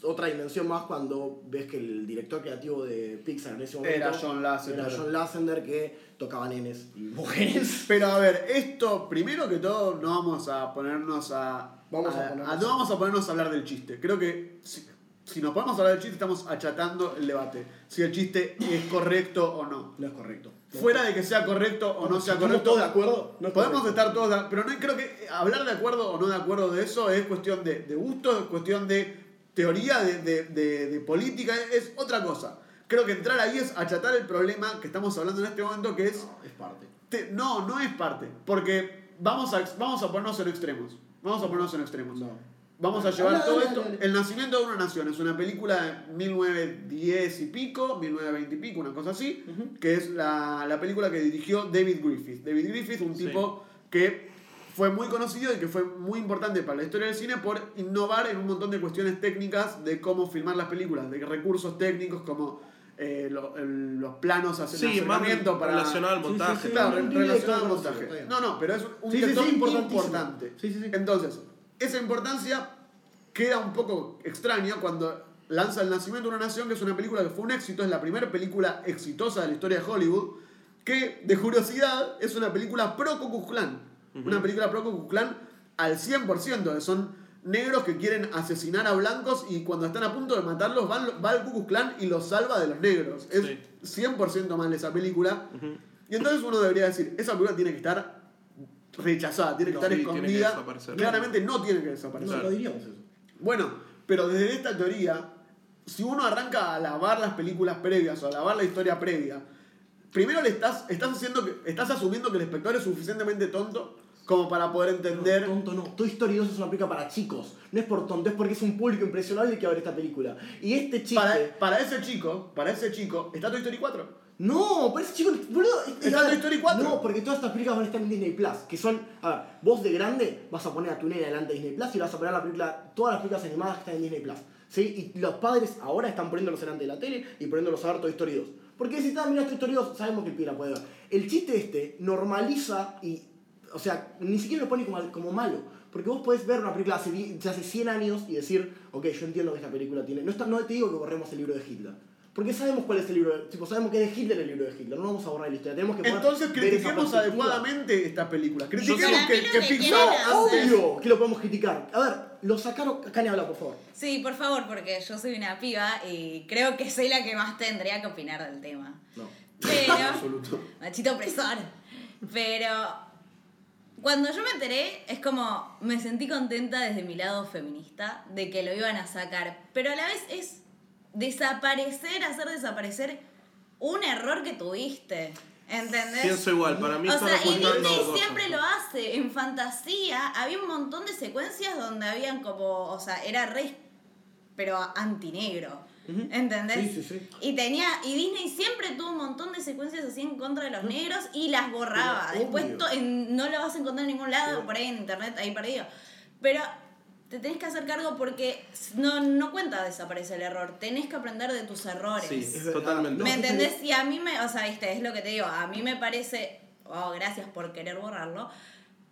otra dimensión más cuando ves que el director creativo de Pixar en ese momento Era John Lasseter. era John Lasseter que tocaba nenes y mujeres. Pero a ver, esto, primero que todo, no vamos a ponernos a. Vamos a ponernos no a- vamos a ponernos a hablar del chiste. Creo que si, si nos ponemos a hablar del chiste, estamos achatando el debate. Si el chiste es correcto o no. No es correcto. Fuera de que sea correcto o no sea ¿Estamos correcto. todos de acuerdo? No es Podemos correcto. estar todos de Pero no creo que hablar de acuerdo o no de acuerdo de eso es cuestión de, de gusto, es cuestión de teoría, de, de- de- de política, es otra cosa. Creo que entrar ahí es achatar el problema que estamos hablando en este momento, que es Es parte. te- no, no es parte. Porque vamos a, vamos a ponernos en extremos. Vamos a ponernos en extremos. No. Vamos a llevar todo esto. El nacimiento de una nación es una película de 1910 y pico, 1920 y pico, una cosa así, que es la, la película que dirigió David Griffith. David Griffith, un Sí. tipo que fue muy conocido y que fue muy importante para la historia del cine por innovar en un montón de cuestiones técnicas de cómo filmar las películas, de recursos técnicos como eh, lo- el- los planos hacia Sí, acercamiento para relacionado al Sí, sí, montaje. sí. Claro, director relacionado al montaje. No, no, pero es un Sí, sí, sí, importantísimo. importante. Sí, sí, sí. Entonces, esa importancia queda un poco extraña cuando lanza El Nacimiento de una Nación, que es una película que fue un éxito, es la primera película exitosa de la historia de Hollywood, que, de curiosidad, es una película pro Ku Klux Klan. Una película pro Ku Klux Klan al 100%, que son negros que quieren asesinar a blancos y cuando están a punto de matarlos van, va el Ku Klux Klan y los salva de los negros. Es Sí. 100% mal esa película. Y entonces uno debería decir, esa película tiene que estar rechazada, tiene que No, estar sí, tiene que escondida. Claramente no tiene que desaparecer. No, no diríamos eso. Bueno, pero desde esta teoría, si uno arranca a alabar las películas previas o a alabar la historia previa, primero le estás, estás haciendo que, estás asumiendo que el espectador es suficientemente tonto como para poder entender. No, tonto no. Toy Story 2 es una película para chicos. No es por tonto, es porque es un público impresionable que va a ver esta película. Y este chiste. Para, para ese chico, para ese chico, está Toy Story 4. No, pero ese chico, boludo. Está Toy Story 4. No, porque todas estas películas van a estar en Disney Plus. Que son, a ver, vos de grande vas a poner a tu nena delante de Disney Plus y vas a poner la película, todas las películas animadas que están en Disney Plus. ¿Sí? Y los padres ahora están poniéndolos delante de la tele y poniéndolos a ver Toy Story 2. Porque si están mirando Toy Story 2, sabemos que el pibe la puede ver. El chiste este normaliza y. O sea, ni siquiera lo pone como, como malo. Porque vos podés ver una película hace, de hace 100 años y decir, ok, yo entiendo que esta película tiene. No, está, no te digo que borremos el libro de Hitler. Porque sabemos cuál es el libro de, tipo, sabemos que es de Hitler el libro de Hitler, no vamos a borrar la historia, tenemos que Entonces critiquemos adecuadamente estas películas. Critiquemos que, que Pixar obvio que lo podemos criticar. A ver, lo sacaron, Cani habla por favor. Sí, por favor, porque yo soy una piba y creo que soy la que más tendría que opinar del tema. No. Pero. Absoluto. Machito opresor. Pero. Cuando yo me enteré, es como. Me sentí contenta desde mi lado feminista de que lo iban a sacar. Pero a la vez es desaparecer, hacer desaparecer un error que tuviste. ¿Entendés? Pienso igual, para mí O sea, y Disney siempre lo hace. En fantasía había un montón de secuencias donde habían como. O sea, era re. Pero antinegro. ¿Entendés? Sí, sí, sí. Y tenía. Y Disney siempre tuvo un montón de secuencias así en contra de los negros y las borraba. Pero Después to- en- no lo vas a encontrar en ningún lado, Pero- por ahí en internet, ahí perdido. Pero te tenés que hacer cargo porque no, no cuenta desaparece el error. Tenés que aprender de tus errores. Sí, totalmente. ¿Me entendés? Y a mí me, o sea, viste, es lo que te digo, a mí me parece, oh, gracias por querer borrarlo,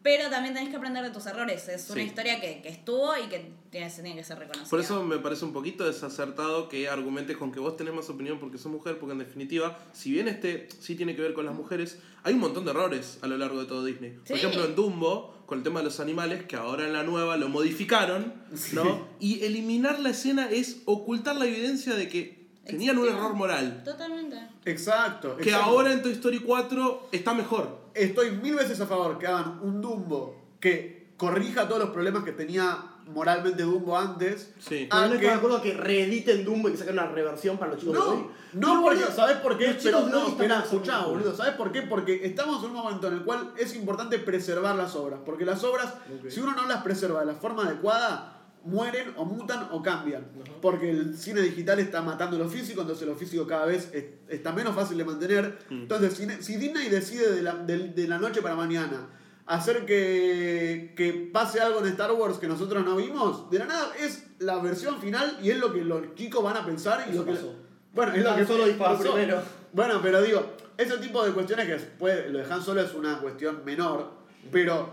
Pero también tenés que aprender de tus errores. Es una Sí. historia que, que estuvo y que tiene, tiene que ser reconocida. Por eso me parece un poquito desacertado que argumentes con que vos tenés más opinión porque sos mujer, porque en definitiva, si bien este sí tiene que ver con las mujeres, hay un montón de errores a lo largo de todo Disney. Sí. Por ejemplo, en Dumbo, con el tema de los animales, que ahora en la nueva lo modificaron, ¿no? Y eliminar la escena es ocultar la evidencia de que tenían un error moral. Totalmente. Exacto. Que exacto. ahora en Toy Story 4 está mejor. Estoy mil veces a favor que hagan un Dumbo que corrija todos los problemas que tenía moralmente Dumbo antes. Sí. Pero a no que- estás de acuerdo que reediten Dumbo y que saquen una reversión para los chicos de hoy. No, no, porque, ¿sabes por qué? los Pero chicos de hoy no, espera, escuchá, boludo. ¿Sabes por qué? Porque estamos en un momento en el cual es importante preservar las obras. Porque las obras, Ok. si uno no las preserva de la forma adecuada, mueren o mutan o cambian. Porque el cine digital está matando lo físico, entonces lo físico cada vez es- está menos fácil de mantener. Entonces, si, si Disney decide de la, de- de la noche para mañana hacer que, que pase algo en Star Wars que nosotros no vimos, de la nada es la versión final y es lo que los chicos van a pensar y Eso lo que... pasó. Bueno, es lo que Solo disparó primero. Bueno, pero digo, ese tipo de cuestiones que puede, lo de Han Solo es una cuestión menor, pero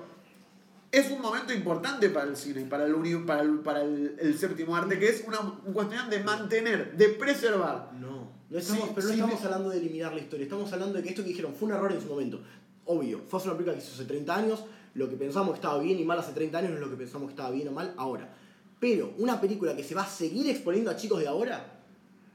es un momento importante para el cine y para el, para el, para el, el séptimo arte, que es una, una cuestión de mantener, de preservar. No, no estamos, Sí, pero no sí, estamos hablando de eliminar la historia, estamos hablando de que esto que dijeron fue un error en su momento. Obvio, fue hace una película que hizo hace 30 años, lo que pensamos que estaba bien y mal hace 30 años no es lo que pensamos que estaba bien o mal ahora. Pero una película que se va a seguir exponiendo a chicos de ahora,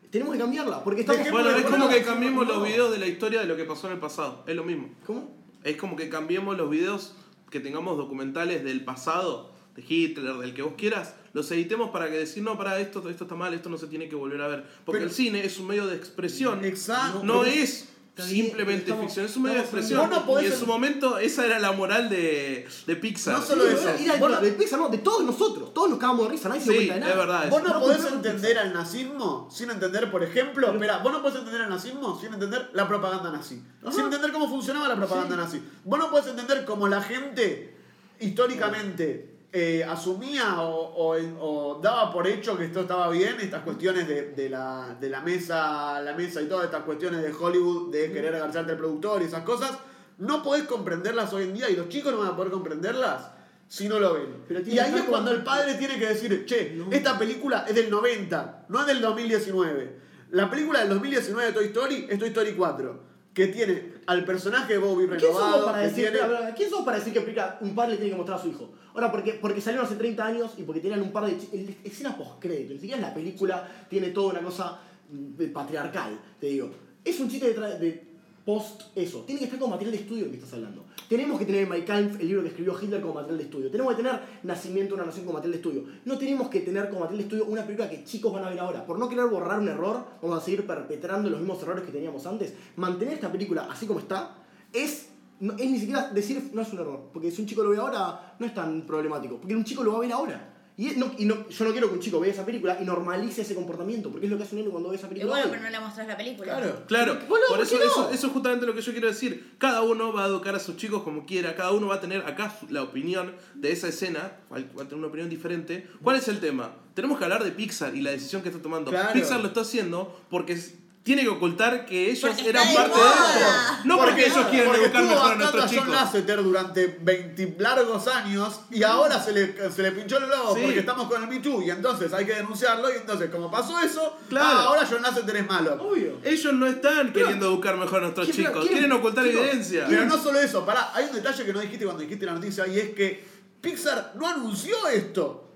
tenemos que cambiarla, porque estamos... Bueno, es como que cambiemos los videos de la historia de lo que pasó en el pasado. Es lo mismo. ¿Cómo? Es como que cambiemos los videos, que tengamos documentales del pasado, de Hitler, del que vos quieras, los editemos para que decir, no, para esto, esto está mal, esto no se tiene que volver a ver. Porque Pero- el cine es un medio de expresión. Exacto. No es simplemente estamos- ficción, es un medio de expresión. no podés y en su en- momento esa era la moral de, de Pixar. No solo Sí, eso. Era el Bueno, de Pixar, no, de todos nosotros, todos nos cagamos de risa, nadie se Sí, cuenta de es verdad. Vos no No podés entender al nazismo sin entender, por ejemplo, espera, vos no podés entender al nazismo sin entender la propaganda nazi. Ajá. Sin entender cómo funcionaba la propaganda nazi. Vos no podés entender cómo la gente históricamente eh, asumía o, o- o daba por hecho que esto estaba bien, estas cuestiones de, de la, de la mesa, la mesa y todas estas cuestiones de Hollywood, de querer agacharte al productor y esas cosas, no podés comprenderlas hoy en día y los chicos no van a poder comprenderlas si no lo ven. Pero y ahí es cuando el padre tiene que decir, che, No. esta película es del 90, no es del 2019. La película del 2019 de Toy Story es Toy Story 4, que tiene al personaje de Bobby ¿Quién somos renovado, decir, tiene... ¿quién somos para decir que película un padre le tiene que mostrar a su hijo? Ahora, porque, porque salieron hace 30 años y porque tenían un par de escenas post-crédito, ni siquiera la película tiene toda una cosa mm, patriarcal, te digo. Es un chiste de post eso. Tiene que estar como material de estudio que estás hablando. Tenemos que tener Mein Kampf, el libro que escribió Hitler, como material de estudio. Tenemos que tener Nacimiento una nación como material de estudio. No tenemos que tener como material de estudio una película que chicos van a ver ahora. Por no querer borrar un error, vamos a seguir perpetrando los mismos errores que teníamos antes. Mantener esta película así como está es, no, es ni siquiera decir no es un error. Porque si un chico lo ve ahora, no es tan problemático. Porque un chico lo va a ver ahora. Y, no, y no- yo no quiero que un chico vea esa película y normalice ese comportamiento. Porque es lo que hace un nene cuando ve esa Y película. bueno, hoy. pero no le mostrás la película. Claro. Claro, Boludo, por ¿por eso, no? eso, eso es justamente lo que yo quiero decir. Cada uno va a educar a sus chicos como quiera, cada uno va a tener acá la opinión de esa escena, va a tener una opinión diferente. ¿Cuál es el tema? Tenemos que hablar de Pixar y la decisión que está tomando. Claro. Pixar lo está haciendo porque tiene que ocultar que ellos Porque eran parte de esto. No porque, ellos quieren porque educar mejor a nuestros a John chicos. Lasseter durante 20 largos años y ahora se le, se le pinchó el globo Sí. porque estamos con el Me Too y entonces hay que denunciarlo y entonces como pasó eso, Claro. ah, ahora John Lasseter es malo. Obvio. Ellos no están queriendo educar mejor a nuestros ¿quién- chicos, quién- quieren ocultar chicos, evidencia. Pero no solo eso, pará, hay un detalle que no dijiste cuando dijiste la noticia y es que Pixar no anunció esto.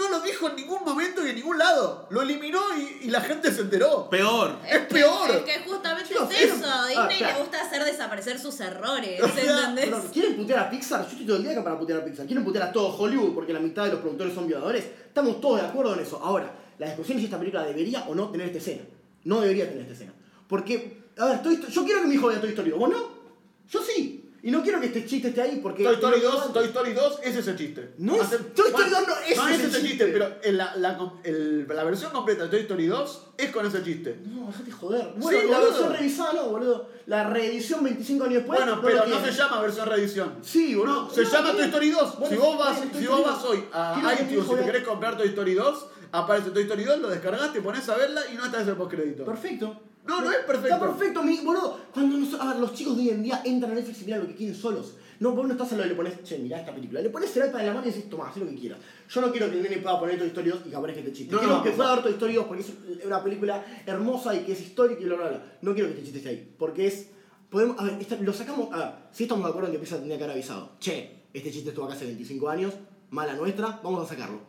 No lo dijo en ningún momento y en ningún lado. Lo eliminó y, y la gente se enteró. Peor. Es peor. Es que justamente es es- eso. ah, Disney le gusta hacer desaparecer sus errores. O sea, ¿Entendés? ¿Quieren putear a Pixar? Yo estoy todo el día acá para putear a Pixar. ¿Quieren putear a todo Hollywood porque la mitad de los productores son violadores? Estamos todos de acuerdo en eso. Ahora, la discusión es si esta película debería o no tener esta escena. No debería tener esta escena. Porque, a ver, Toy Sto- yo quiero que mi hijo vea Toy Story 2. ¿Vos no? Yo sí. Y no quiero que este chiste esté ahí porque... Toy Story 2, Toy Story 2 es ese chiste. No es- Toy Story 2 no es no ese ese chiste. chiste, pero en la, la, el- la versión completa de Toy Story 2 es con ese chiste. No, déjate joder. Bueno, Sí, la boludo. versión revisada no, boludo. La reedición 25 años después. Bueno, no pero no se llama versión reedición. Sí, boludo. No, se llama. Toy Story 2. Bueno, si vos vas, si vos vas 2. hoy a iTunes y te querés comprar Toy Story 2, aparece Toy Story 2, lo descargas, te pones a verla y no está ese postcrédito. Perfecto. No, no es perfecto. Está perfecto, mi boludo. Cuando nos- a ver, los chicos de hoy en día entran a Netflix y miran lo que quieren solos. No, vos no estás al lado y le pones, che, mirá esta película. Le pones el iPad en la mano y decís, toma, haz lo que quieras. Yo no quiero que el nene pueda poner Toy Story 2 y que aparezca este chiste. No, quiero no, que pueda ver Toy Story 2 porque es una película hermosa y que es histórica y bla, bla, bla. No quiero que este chiste esté ahí. Porque es. Podemos, a ver, esta- lo sacamos. A ver, si estamos de acuerdo en que Pixar tenía que haber avisado. Che, este chiste estuvo acá hace 25 años, mala nuestra, vamos a sacarlo.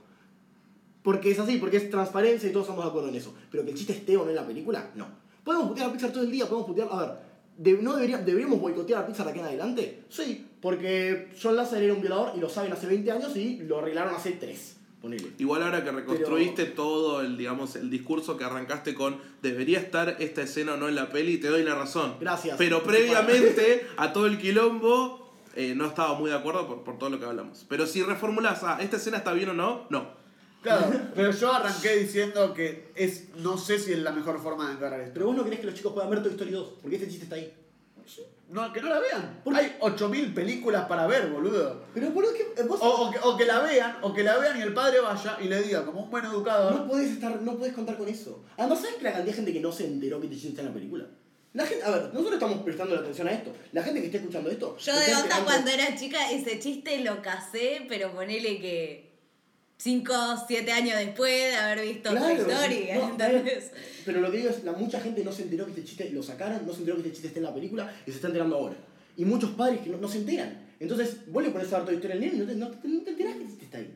Porque es así, porque es transparencia y todos estamos de acuerdo en eso. Pero que el chiste esté o no en la película, no. Podemos putear a Pixar todo el día, podemos putear. A ver, de- ¿no debería, deberíamos boicotear a Pixar de aquí en adelante? Sí, porque John Lasseter era un violador y lo saben hace 20 años y lo arreglaron hace 3. Ponele. Igual ahora que reconstruiste todo el, digamos, el discurso que arrancaste con debería estar esta escena o no en la peli, te doy la razón. Gracias. Pero previamente a todo el quilombo eh, no estaba muy de acuerdo por, por todo lo que hablamos. Pero si reformulas, ah, ¿esta escena está bien o no? No. Claro, pero yo arranqué diciendo que es no sé si es la mejor forma de encarar esto. Pero vos no querés que los chicos puedan ver Toy Story 2, porque este chiste está ahí. No, que no la vean. Hay 8000 películas para ver, boludo. Pero boludo, que vos O, o que, o que la vean, o que la vean y el padre vaya y le diga, como un buen educador. no podés estar, no podés contar con eso. Además, ¿sabes que la cantidad de gente que no se enteró que chiste está en la película? La gente, a ver, nosotros estamos prestando atención a esto. La gente que está escuchando esto. Yo de onda cuando era chica, ese chiste lo casé, pero ponele que 5, 7 años después de haber visto Toy Claro, Story, no, ¿entendés? Pero lo que digo es, la mucha gente no se enteró que este chiste lo sacaron, no se enteró que este chiste está en la película y se está enterando ahora. Y muchos padres que no, no se enteran. Entonces, vos le pones a ver toda historia al nene y no te, no, te- no te enterás que este chiste está ahí.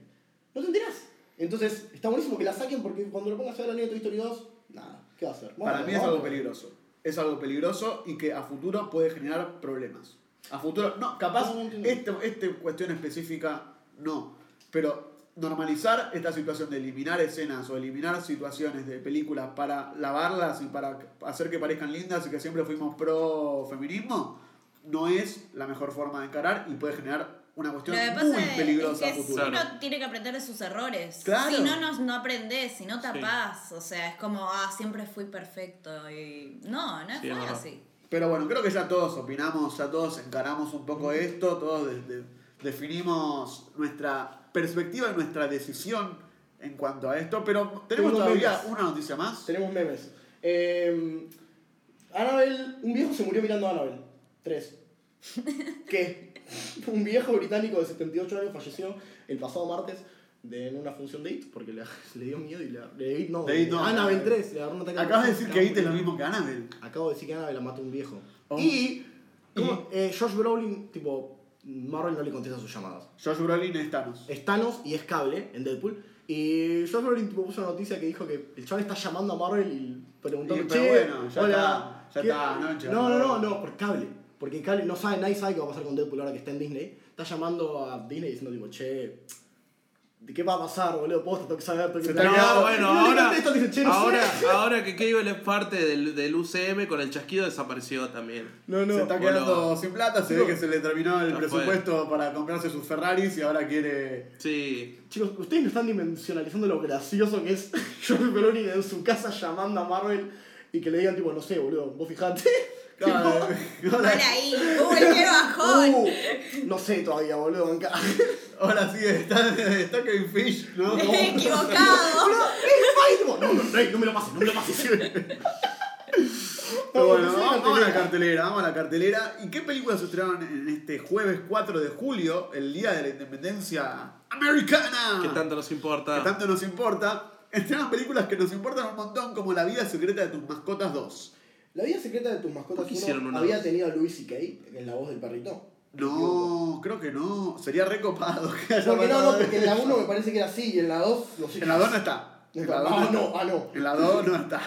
No te enterás. Entonces, está buenísimo que la saquen porque cuando lo pongas a ver al niño de Toy Story 2, nada, ¿qué va a hacer? Vamos Para mí es algo peligroso. Es algo peligroso y que a futuro puede generar problemas. A futuro, no, capaz, No, no entiendo. esta este cuestión específica, no. Pero normalizar esta situación de eliminar escenas o eliminar situaciones de películas para lavarlas y para hacer que parezcan lindas y que siempre fuimos pro feminismo, no es la mejor forma de encarar y puede generar una cuestión Lo que muy pasa es peligrosa que futuro. uno tiene que aprender de sus errores. Claro. Si no, no, no aprendes, si no tapás. O sea, es como, ah, siempre fui perfecto. Y no, no Sí, es fue verdad. así. Pero bueno, creo que ya todos opinamos, ya todos encaramos un poco esto, todos de- de- definimos nuestra perspectiva y nuestra decisión en cuanto a esto, pero tenemos Tengo todavía memes. una noticia más. Tenemos memes. Eh, Annabelle, un viejo se murió mirando a Annabelle. Tres. ¿Qué? Un viejo británico de 78 años falleció el pasado martes de, en una función de IT porque le, le dio miedo y le, le It no, De It no. Annabelle 3 le agarró un ataque Acabas de decir que te es lo mismo que Annabelle. Acabo de decir que Annabelle la mató un viejo. Oh. Y, ¿cómo? Eh, Josh Brolin, tipo, Marvel no le contesta sus llamadas. Josh Brolin es Thanos. Es Thanos y es cable en Deadpool. Y Josh Brolin tipo, puso una noticia que dijo que el chaval está llamando a Marvel y preguntando, pero "Che, bueno, ya hola, está, ya ¿qué-" está, no, no, no, no. no, por cable. Porque cable no sabe, nadie sabe qué va a pasar con Deadpool ahora que está en Disney. Está llamando a Disney diciendo tipo, che, ¿de qué va a pasar, boludo? Posta, tengo que saber, tengo que saber". No, bueno, ahora, contesta, dice, "Che, no sé". ahora, ahora que Cable es parte del, del UCM, con el chasquido desapareció también. No, no. se está bueno. quedando sin plata, se ve que se le terminó el presupuesto para comprarse sus Ferraris y ahora quiere... Sí. Chicos, ustedes no están dimensionalizando lo gracioso que es Josh Brolin en su casa llamando a Marvel y que le digan tipo, no sé, boludo, vos fijate. Claro, Hola ahí, uy, qué bajón. Uh, no sé todavía, boludo, banca. ahora sí, está, está Kevin Fish, ¿no? Equivocado. Ay, tipo, no, no, no, no me lo pases, no me lo pases. Pero bueno, No, vamos, no, vamos a la cartelera. cartelera, vamos a la cartelera. ¿Y qué películas se estrenaron en este jueves 4 de julio, el día de la independencia americana? Que tanto nos importa. Que tanto nos importa. Estrenan películas que nos importan un montón, como La vida secreta de tus mascotas 2. La vida secreta de tus mascotas ¿Por qué hicieron uno una había tenido a Louis C.K. en la voz del perrito. No, creo que no. Sería recopado Porque no, no, porque en la eso. 1 me parece que era así y en la 2 no sé. En la 2 no está. En la 2 Ah, está. no, ah, no. En la 2 no está.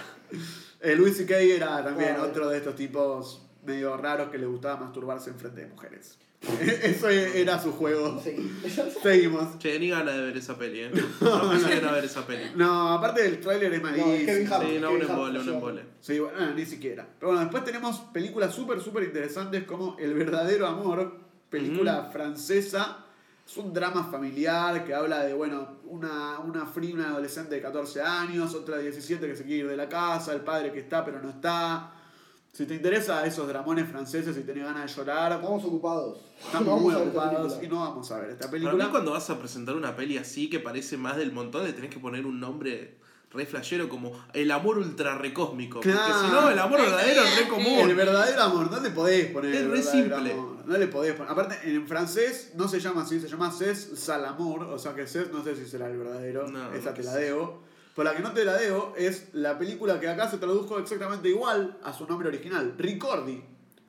Eh, Luis C.K. era también Ah, otro de estos tipos medio raros que le gustaba masturbarse en frente de mujeres. Eso era su juego. Sí. Seguimos. Che, ni gana de ver esa peli, eh. No lleguen a ver esa peli. No, aparte del tráiler es No, es Kevin malísimo. Hart. Sí, no, Kevin un embole, un embole. Sí, bueno, no, ni siquiera. Pero bueno, después tenemos películas súper, súper interesantes como El verdadero amor, película francesa. Es un drama familiar que habla de, bueno, una, una una adolescente de 14 años, otra de 17 que se quiere ir de la casa, el padre que está pero no está. Si te interesa esos dramones franceses y tenés ganas de llorar, Estamos ocupados. estamos No vamos muy ocupados y película. no vamos a ver esta Para mí película. cuando vas a presentar una peli así que parece más del montón, le tenés que poner un nombre re flashero como el amor ultra recósmico. Claro. Porque si no, el amor verdadero es re común. El verdadero amor, no le podés poner. Es el re simple. amor, No le podés poner. Aparte, en francés no se llama así, se llama Cés Salamor. O sea que Cés no sé si será el verdadero. No, esa no te la debo. Pero la que no te la debo es la película que acá se tradujo exactamente igual a su nombre original, Ricordi.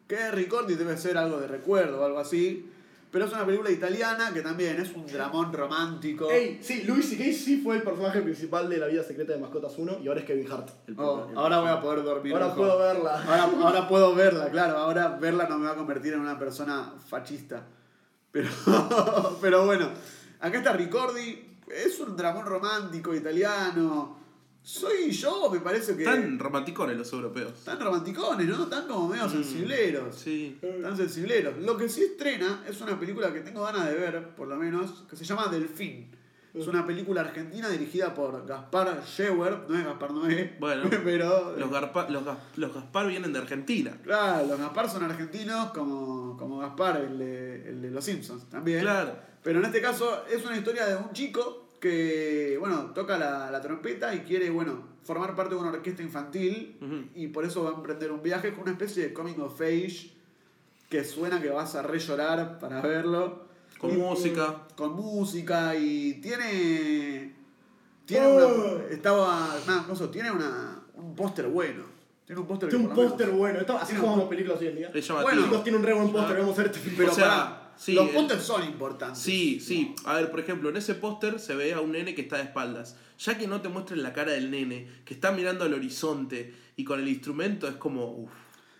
Que Ricordi debe ser algo de recuerdo o algo así. Pero es una película italiana que también es un dramón romántico. Ey, sí, Louis C.K. sí fue el personaje principal de La vida secreta de Mascotas 1 y ahora es Kevin Hart. El Oh, el- ahora voy a poder dormir. Ahora mejor. puedo verla. Ahora, ahora puedo verla, claro. Ahora verla no me va a convertir en una persona fascista. Pero, pero bueno, acá está Ricordi. Es un dramón romántico italiano. Soy yo, me parece que. Tan romanticones los europeos. tan romanticones, ¿no? Tan como medio sensibleros. Sí. Tan sensibleros. Lo que sí estrena es una película que tengo ganas de ver, por lo menos, que se llama Delfín. Es una película argentina dirigida por Gaspar Scheuer, no es Gaspar Noé, Bueno, pero Los, Garpa- los, los Gaspar vienen de Argentina. Claro, los Gaspar son argentinos como, como Gaspar, el de, el de Los Simpsons también. Claro. Pero en este caso es una historia de un chico que, bueno, toca la, la trompeta y quiere, bueno, formar parte de una orquesta infantil y por eso va a emprender un viaje con una especie de coming of age que suena que vas a re llorar para verlo. Con Y- música. Con música y tiene... Tiene Oh. una... Estaba... Nada, cosa, tiene una, un póster bueno. Tiene un póster que Tiene un póster bueno. Esto- así como un- las películas hoy en día. Bueno, Chicos, tiene un re buen póster. Vamos a ver este film. Pero O sea, pará, sí, los el- pósters son importantes. Sí, sí. A ver, por ejemplo, en ese póster se ve a un nene que está de espaldas. Ya que no te muestren la cara del nene, que está mirando al horizonte y con el instrumento es como, uff,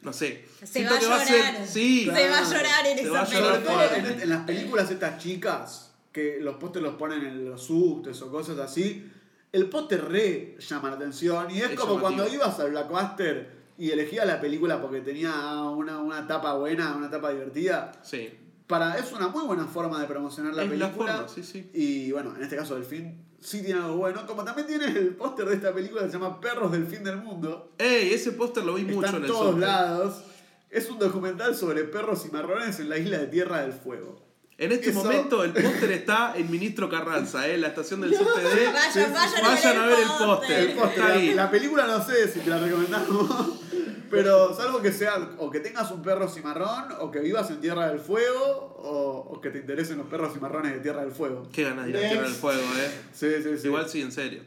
no sé. Se Siento va a llorar. ser- sí. Se va a llorar en esa película. en, en las películas estas chicas, que los pósters los ponen en los subtes o cosas así, el póster re llama la atención. Y es, Es como llamativo. cuando ibas al Blackbuster y elegías la película porque tenía una, una tapa buena, una tapa divertida. Sí. Para, es una muy buena forma de promocionar la Es la película. forma, sí, sí. Y bueno, en este caso Delfín sí tiene algo bueno. Como también tiene el póster de esta película que se llama Perros del Fin del Mundo. Ey, ese póster lo vi mucho en en el todos lados. Es un documental sobre perros y marrones en la isla de Tierra del Fuego. En este Eso- momento el póster está en Ministro Carranza, ¿eh? en la estación del subte de... Vayan, vayan, Vayan a ver el póster. La, la película no sé si te la recomendamos, pero salvo que sea o que tengas un perro cimarrón, o que vivas en Tierra del Fuego, o, o que te interesen los perros cimarrones de Tierra del Fuego. Qué ganas de ir a. Tierra del Fuego, ¿eh? Sí, sí, sí. Igual sí, en serio.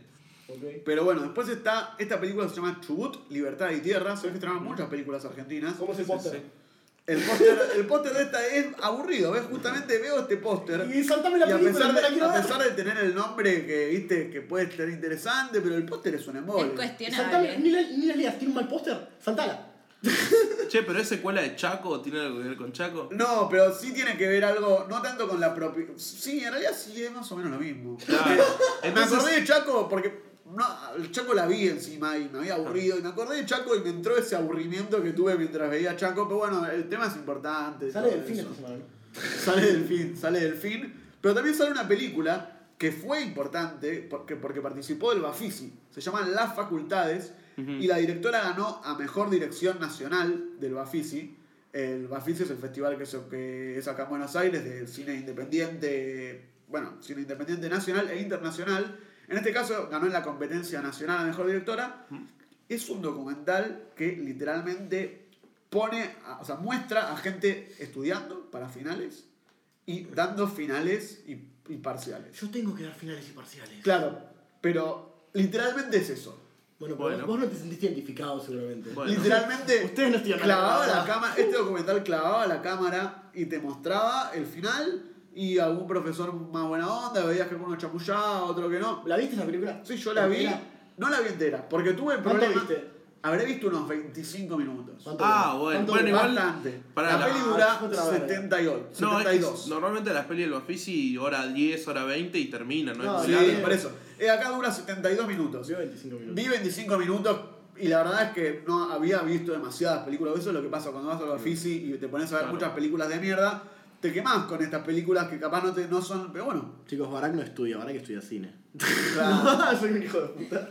Ok. Pero bueno, después está esta película que se llama Chubut, Libertad y Tierra. Se ve que estrenan muchas películas argentinas. ¿Cómo es el póster? El póster, el póster de esta es aburrido, ¿ves? Justamente veo este póster. Y saltame la Y a película, pesar, no la de, a pesar de tener el nombre que viste que puede estar interesante, pero el póster es un Es embole. Saltame, cuestionable. ni la, ni la leas, tiene un mal póster. Saltala. Che, pero es secuela de Chaco, ¿tiene algo que ver con Chaco? No, pero sí tiene que ver algo, no tanto con la propia. Sí, en realidad sí es más o menos lo mismo. Claro. Entonces- Me acordé de Chaco porque no, el Chaco la vi encima y me había aburrido. Y me acordé de Chaco y me entró ese aburrimiento que tuve mientras veía Chaco. Pero bueno, el tema es importante. Sale del fin. Sale del fin, sale del fin. Pero también sale una película que fue importante porque, porque participó del Bafisi. Se llama Las Facultades. Y la directora ganó a Mejor Dirección Nacional del Bafisi. El Bafisi es el festival que, se- que es acá en Buenos Aires de cine independiente, bueno, cine independiente nacional e internacional. En este caso ganó en la competencia nacional a Mejor Directora. Es un documental que literalmente pone, a- o sea, muestra a gente estudiando para finales y dando finales y, y parciales. Yo tengo que dar finales y parciales. Claro, pero literalmente es eso. Bueno, Bueno. vos no te sentiste identificado seguramente. Bueno. Literalmente Ustedes no clavaba la cámara, este documental clavaba la cámara y te mostraba el final y algún profesor más buena onda, veías que alguno chamullaba, otro que no. ¿La viste esa película? Sí, yo la vi, no la vi entera, porque tuve el ¿Cuánto problema. viste? Habré visto unos 25 minutos. ¿Cuánto Ah, bueno, ¿Cuánto bueno, igual- Bastante. Para la, la- peli Ah, dura veré. 78, No, es que 72. normalmente las pelis del Bafisi hora 10, hora 20 y terminan, ¿no? No, es Sí, por eso. Eh, acá dura 72 minutos. Vio 25 minutos. Vi 25 minutos y la verdad es que no había visto demasiadas películas. Eso es lo que pasa cuando vas al Bafisi y te pones a ver Claro. muchas películas de mierda. Te quemás con estas películas que capaz no, te, no son. Pero bueno. Chicos, Barack no estudia, Barack estudia cine. claro. Soy un hijo de puta.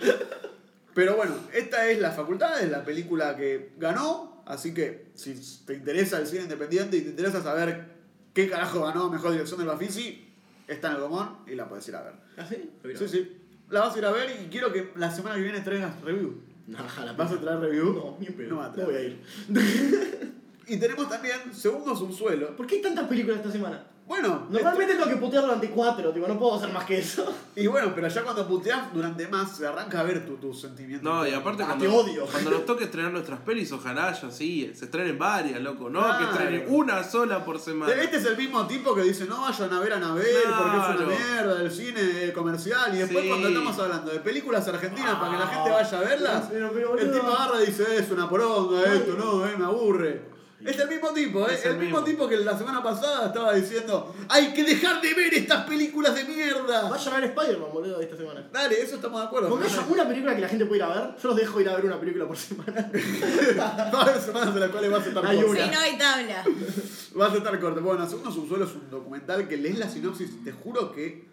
Pero bueno, esta es La Facultad, es la película que ganó. Así que si te interesa el cine independiente y te interesa saber qué carajo ganó mejor dirección del Bafisi, está en el Gomón y la puedes ir a ver. ¿Ah, sí? Sí, sí. la vas a ir a ver y quiero que la semana que viene traigas review. No, la ¿Vas a traer review? No, ni en pedo. No va a No, traer. voy a ir. Y tenemos también Segundo Subsuelo. ¿Por qué hay tantas películas esta semana? Bueno, Normalmente tengo que putear durante cuatro, tipo, no puedo hacer más que eso. y bueno, pero ya cuando puteas durante más, se arranca a ver tu- tus sentimientos. No, y aparte Ah, cuando, te odio. cuando nos toque estrenar nuestras pelis, ojalá haya así, se estrenen varias, loco, no Claro. que estrenen una sola por semana. Este es el mismo tipo que dice no vayan a ver a Anabel porque es una mierda el cine comercial y después Sí. cuando estamos hablando de películas argentinas para que la gente vaya a verlas, Pero, pero, el tipo agarra y dice es una poronga esto, no, eh, me aburre. Es el mismo tipo, ¿eh? Es el, el mismo mismo. tipo que la semana pasada estaba diciendo hay que dejar de ver estas películas de mierda. Vayan a ver Spider-Man, boludo, esta semana. Dale, eso estamos de acuerdo. Porque pero haya una película que la gente puede ir a ver, yo los dejo ir a ver una película por semana. Va a haber semanas en las cuales vas a estar Hay corto. Si no hay tabla. Vas a estar corto. Bueno, Segundo Subsuelo es un documental que lees la sinopsis te juro que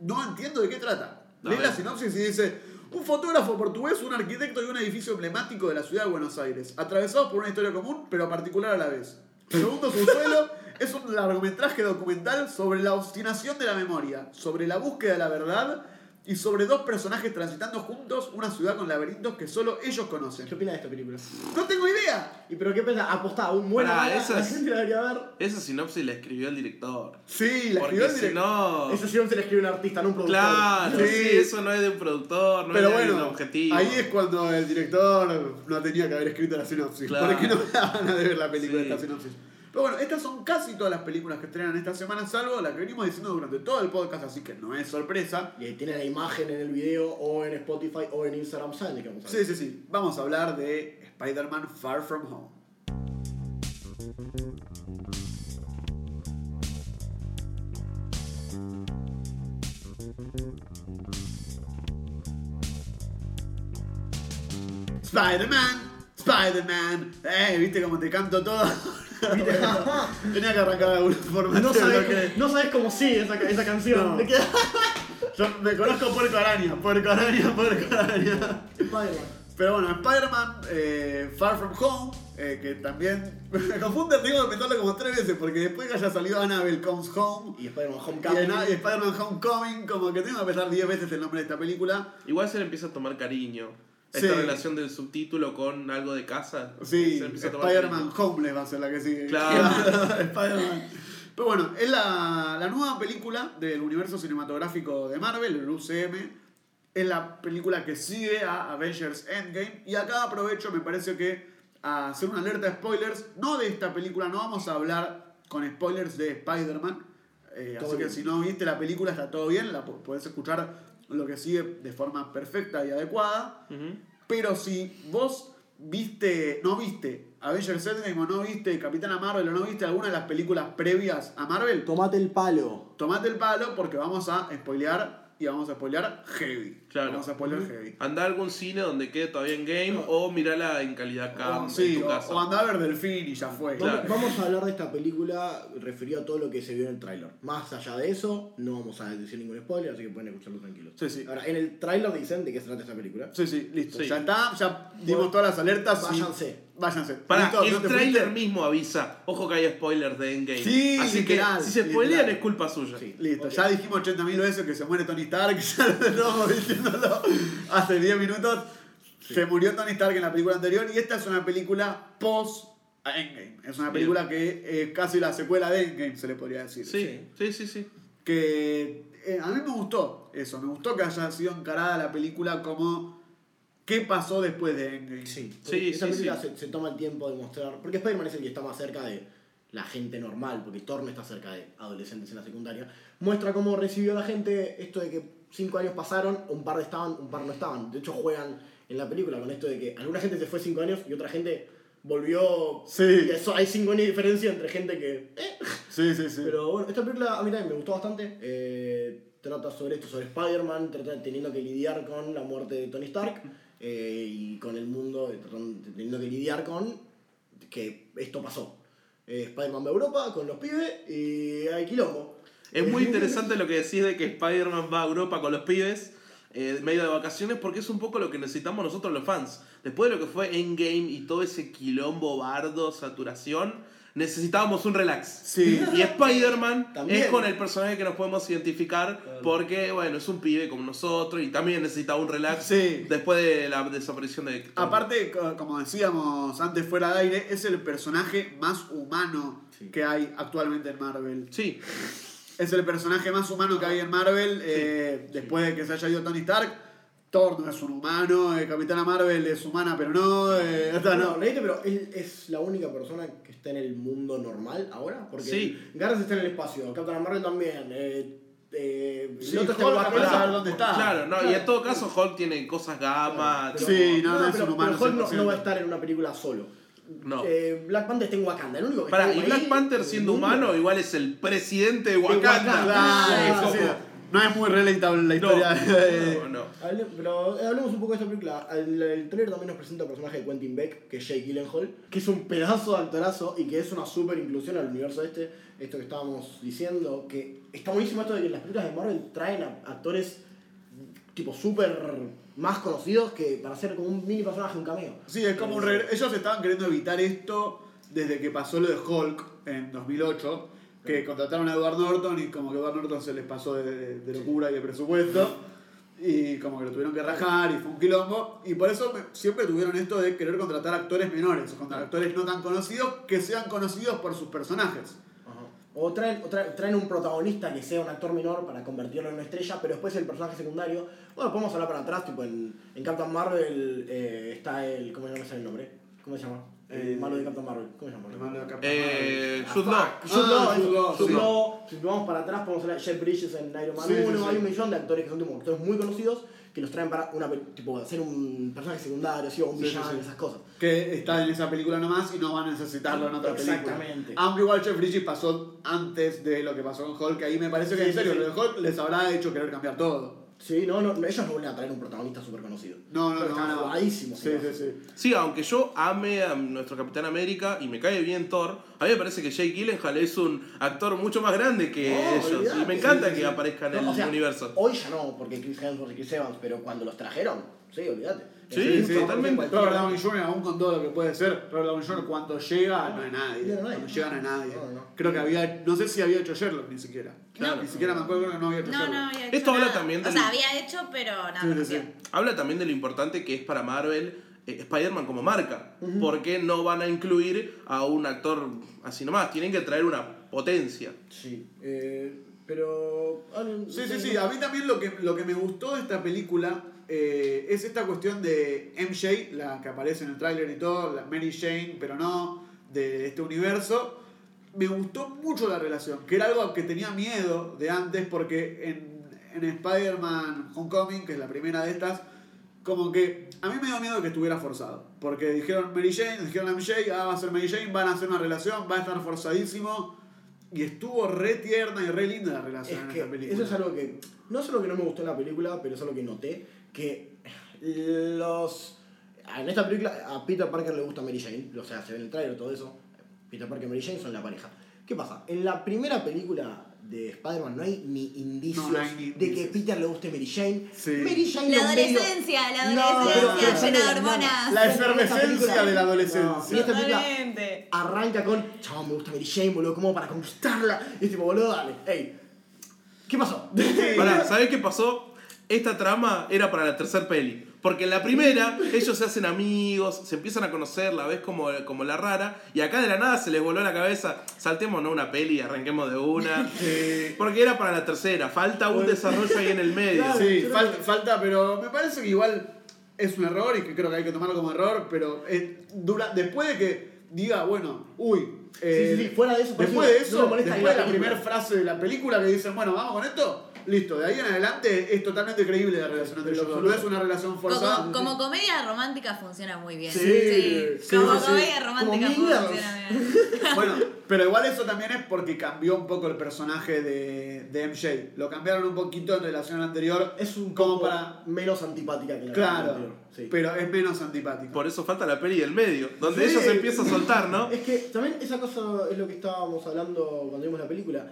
no entiendo de qué trata. Lees la sinopsis y dice, un fotógrafo portugués, un arquitecto y un edificio emblemático de la ciudad de Buenos Aires, atravesados por una historia común, pero particular a la vez. Segundo Subsuelo es un largometraje documental sobre la obstinación de la memoria, sobre la búsqueda de la verdad y sobre dos personajes transitando juntos una ciudad con laberintos que solo ellos conocen. ¿Qué opinas de esta película? No tengo idea. ¿Y pero qué piensas? Apostá, un buen mala, esa la es- gente la debería ver. Esa sinopsis la escribió el director. Sí, la Porque escribió el si director. no. Eso sí se le escribe un artista, no un productor. Claro, Sí. sí. eso no es de un productor, no Pero es de un objetivo. ahí es cuando el director no tenía que haber escrito la sinopsis. Claro. Porque no me da ganas de ver la película Sí. de esta sinopsis. Pero bueno, estas son casi todas las películas que estrenan esta semana, salvo la que venimos diciendo durante todo el podcast, así que no es sorpresa. Y ahí tienen la imagen en el video, o en Spotify, o en Instagram, ¿saben de qué vamos a Sí, hablar? sí, sí. Vamos a hablar de Spider-Man Far From Home. Spider-Man, Spider-Man. Eh, ¿viste cómo te canto todo? Tenía que arrancar de alguna forma. No sabes, que- cómo, no sabes cómo sigue esa, esa canción. No. Yo me conozco puerco araña, puerco araña, puerco araña. Spider-Man. Pero bueno, Spider-Man eh, Far From Home, eh, que también me confunde, tengo que meterlo como tres veces, porque después que haya salido Annabelle Comes Home Y Spider-Man y, Homecoming. y Spider-Man Homecoming, como que tengo que pensar 10 veces el nombre de esta película. Igual se le empieza a tomar cariño. Esta Sí. relación del subtítulo con algo de casa. Sí, Spider-Man. Homeless va a ser la que sigue. Claro. Spider-Man. Pero bueno, es la, la nueva película del universo cinematográfico de Marvel, el UCM. Es la película que sigue a Avengers Endgame. Y acá aprovecho, me parece que, a hacer una alerta de spoilers. No de esta película, no vamos a hablar con spoilers de Spider-Man. Eh, así que bien. si no viste la película está todo bien, la po- podés escuchar lo que sigue de forma perfecta y adecuada. Pero si vos viste, no viste Avengers Endgame o no viste Capitana Marvel o no viste alguna de las películas previas a Marvel, Tomate el palo. tomate el palo porque vamos a spoilear y vamos a spoilear heavy. Claro. Vamos a spoilear heavy. Anda a algún cine donde quede todavía en game o mirala en calidad cam O, en sí, tu o, casa. o andá a ver Delfín y ya fue. Claro. Vamos, a hablar de esta película referido a todo lo que se vio en el tráiler. Más allá de eso, no vamos a decir ningún spoiler, así que pueden escucharlo tranquilos. Sí, sí. Ahora, en el tráiler dicen de qué se trata esta película. Sí, sí, listo. Sí. Ya está, ya dimos todas las alertas. y- Váyanse. Váyanse. Para, ¿Listo? ¿No el te trailer fuiste? mismo avisa. Ojo que hay spoilers de Endgame. Sí, Así literal, que si se spoilean literal. es culpa suya. Sí. Listo, ya dijimos 80.000 veces que se muere Tony Stark, ya lo estamos diciéndolo hace 10 minutos. Se murió Tony Stark en la película anterior y esta es una película post Endgame. Es una película que es casi la secuela de Endgame, se le podría decir. Sí, sí, sí, sí. Que eh, a mí me gustó eso, me gustó que haya sido encarada la película como qué pasó después de Endgame. Sí, Sí, esta sí, película sí. Se, se toma el tiempo de mostrar. Porque Spider-Man es el que está más cerca de la gente normal, porque Thor no está cerca de adolescentes en la secundaria. Muestra cómo recibió la gente esto de que cinco años pasaron, un par estaban, un par no estaban. De hecho, juegan en la película con esto de que alguna gente se fue cinco años y otra gente volvió. Sí. Y eso hay cinco años de diferencia entre gente que. eh. Sí, sí, sí. Pero bueno, esta película a mí también me gustó bastante. Eh, trata sobre esto, sobre Spider-Man, trata teniendo que lidiar con la muerte de Tony Stark eh, y con el mundo, teniendo que lidiar con que esto pasó. Eh, Spider-Man va a Europa con los pibes y hay quilombo. Es muy interesante lo que decís de que Spider-Man va a Europa con los pibes eh, medio de vacaciones porque es un poco lo que necesitamos nosotros los fans. Después de lo que fue Endgame y todo ese quilombo, bardo, saturación, necesitábamos un relax. Sí. Y Spider-Man es con el personaje que nos podemos identificar porque, bueno, es un pibe como nosotros y también necesitaba un relax Sí. después de la desaparición de... Aparte, co- como decíamos antes fuera de aire, es el personaje más humano Sí. que hay actualmente en Marvel. Sí, Es el personaje más humano que hay en Marvel eh, después de que se haya ido Tony Stark. Thor no es un humano, eh, Capitana Marvel es humana, pero no. eh, No, no. leíste, pero él es la única persona que está en el mundo normal ahora. Porque Sí. Gareth está en el espacio, Captain Marvel también. Eh, eh, Sí, otro está Hulk a Wakanda. dónde está. claro, no, y Claro. en todo caso Hulk tiene cosas gamma. Sí, no, no es pero, un humano pero Hulk no, 100%. no va a estar en una película solo. No. Eh, Black Panther está en Wakanda. El único que Pará, y ahí Black Panther siendo humano igual es el presidente de Wakanda. Wakanda. Claro, Ah, sí, sí. sí. No es muy relatable la historia. No, no, no. Hable- pero eh, hablemos un poco de esta película. El, el trailer también nos presenta el personaje de Quentin Beck, que es Jake Gyllenhaal, que es un pedazo de actorazo y que es una super inclusión al universo este. Esto que estábamos diciendo, que está buenísimo esto de que las películas de Marvel traen a actores tipo súper más conocidos que para hacer como un mini personaje, un cameo. Sí, es como un regre- Ellos estaban queriendo evitar esto desde que pasó lo de Hulk en 2008, que contrataron a Edward Norton y como que Edward Norton se les pasó de, de- locura y de presupuesto. Y como que lo tuvieron que rajar y fue un quilombo. Y por eso me- siempre tuvieron esto de querer contratar actores menores, contratar actores no tan conocidos que sean conocidos por sus personajes. O traen, o traen un protagonista que sea un actor menor para convertirlo en una estrella, pero después el personaje secundario. Bueno, podemos hablar para atrás, tipo en, en Captain Marvel eh, está el. ¿Cómo no me sale el nombre? ¿Cómo se llama? El Eh, malo de Captain Marvel. ¿Cómo se llama? El malo de Captain Eh, Ah, Jude Law. Jude Law, Ah. Jude Law. Si vamos para atrás, podemos hablar de Jeff Bridges en Iron Man Sí, sí, 1. sí. Hay un millón de actores que son tipo, actores muy conocidos que los traen para una, tipo, hacer un personaje secundario, ¿sí? o un sí, villano, sí. esas cosas. que está en esa película nomás y no van a necesitarlo en otra película. Exactamente. Aunque igual Jeff Bridges pasó antes de lo que pasó con Hulk, ahí me parece que Sí, en serio, sí, sí. lo de Hulk les habrá hecho querer cambiar todo. Sí, no, no, ellos no vuelven a traer un protagonista súper conocido. No, no, Pero no. están no. jugadísimos, Sí, sí, sí. Sí, aunque yo ame a nuestro Capitán América y me cae bien Thor, a mí me parece que Jake Gyllenhaal es un actor mucho más grande que No, ellos. olvidate, y me encanta sí, que sí. aparezca en No, el o sea, universo. Hoy ya no, porque Chris Hemsworth y Chris Evans, pero cuando los trajeron, sí, olvídate. Sí, sí, totalmente. Robert Downey Jr., aún con todo lo que puede ser, Robert Downey Jr. cuando llega no es nadie. No. Cuando llega no es nadie. No, no. Creo que había, no sé si había hecho Sherlock ni siquiera. Claro. Ni siquiera me acuerdo, que no había hecho No, Sherlock. no había hecho Esto habla también O sea, había hecho, pero nada. Sí, no. Habla también de lo importante que es para Marvel eh, Spider-Man como marca. Porque no van a incluir a un actor así nomás. Tienen que traer una potencia. Sí, eh, pero... Sí, sí, sí. A mí también lo que, lo que me gustó de esta película eh, es esta cuestión de MJ, la que aparece en el tráiler y todo, la Mary Jane, pero no, de este universo. Me gustó mucho la relación, que era algo que tenía miedo de antes, porque en, en Spider-Man Homecoming, que es la primera de estas, como que a mí me dio miedo que estuviera forzado. Porque dijeron Mary Jane, dijeron MJ, ah, va a ser Mary Jane, van a hacer una relación, va a estar forzadísimo. Y estuvo re tierna y re linda la relación Es en que esta película. eso es algo que... No solo que no me gustó en la película, pero es algo que noté, que los... En esta película a Peter Parker le gusta Mary Jane, o sea, se ve en el trailer todo eso. Peter Parker y Mary Jane son la pareja. ¿Qué pasa? En la primera película de Spider-Man no hay ni indicios No, no hay ni de que. Peter le guste Mary Jane. Sí. Mary Jane La medio- adolescencia, la No, adolescencia pero llena de no, hormonas. La efervescencia de la adolescencia. No, en esta película arranca con, chabón, me gusta Mary Jane, boludo, ¿cómo para conquistarla? Y es tipo, boludo, dale, ey, ¿qué pasó? Pará, ¿sabés qué pasó? Esta trama era para la tercer peli. Porque en la primera ellos se hacen amigos, se empiezan a conocer, la ves como, como la rara, y acá de la nada se les voló la cabeza, saltemos ¿no? una peli y arranquemos de una. Porque era para la tercera, falta un desarrollo ahí en el medio. Claro. Sí, falta, falta, pero me parece que igual es un error y que creo que hay que tomarlo como error, pero eh, dura, después de que diga, bueno, uy, eh, Sí, sí, sí, fuera de eso, después de eso no después de la primera frase de la película que dicen, bueno, vamos con esto, listo, de ahí en adelante es totalmente creíble la relación entre ellos dos, no es una relación forzada. Como, como comedia romántica funciona muy bien. Sí, sí, como sí, comedia romántica Como funciona bien. Bueno, pero igual eso también es porque cambió un poco el personaje de, de MJ. Lo cambiaron un poquito en relación al anterior. Es un como poco para. menos antipática que la Claro, anterior, sí. pero es menos antipático. Por eso falta la peli del medio, donde Sí. ella se empieza a soltar, ¿no? Es que también esa cosa es lo que estábamos hablando cuando vimos la película.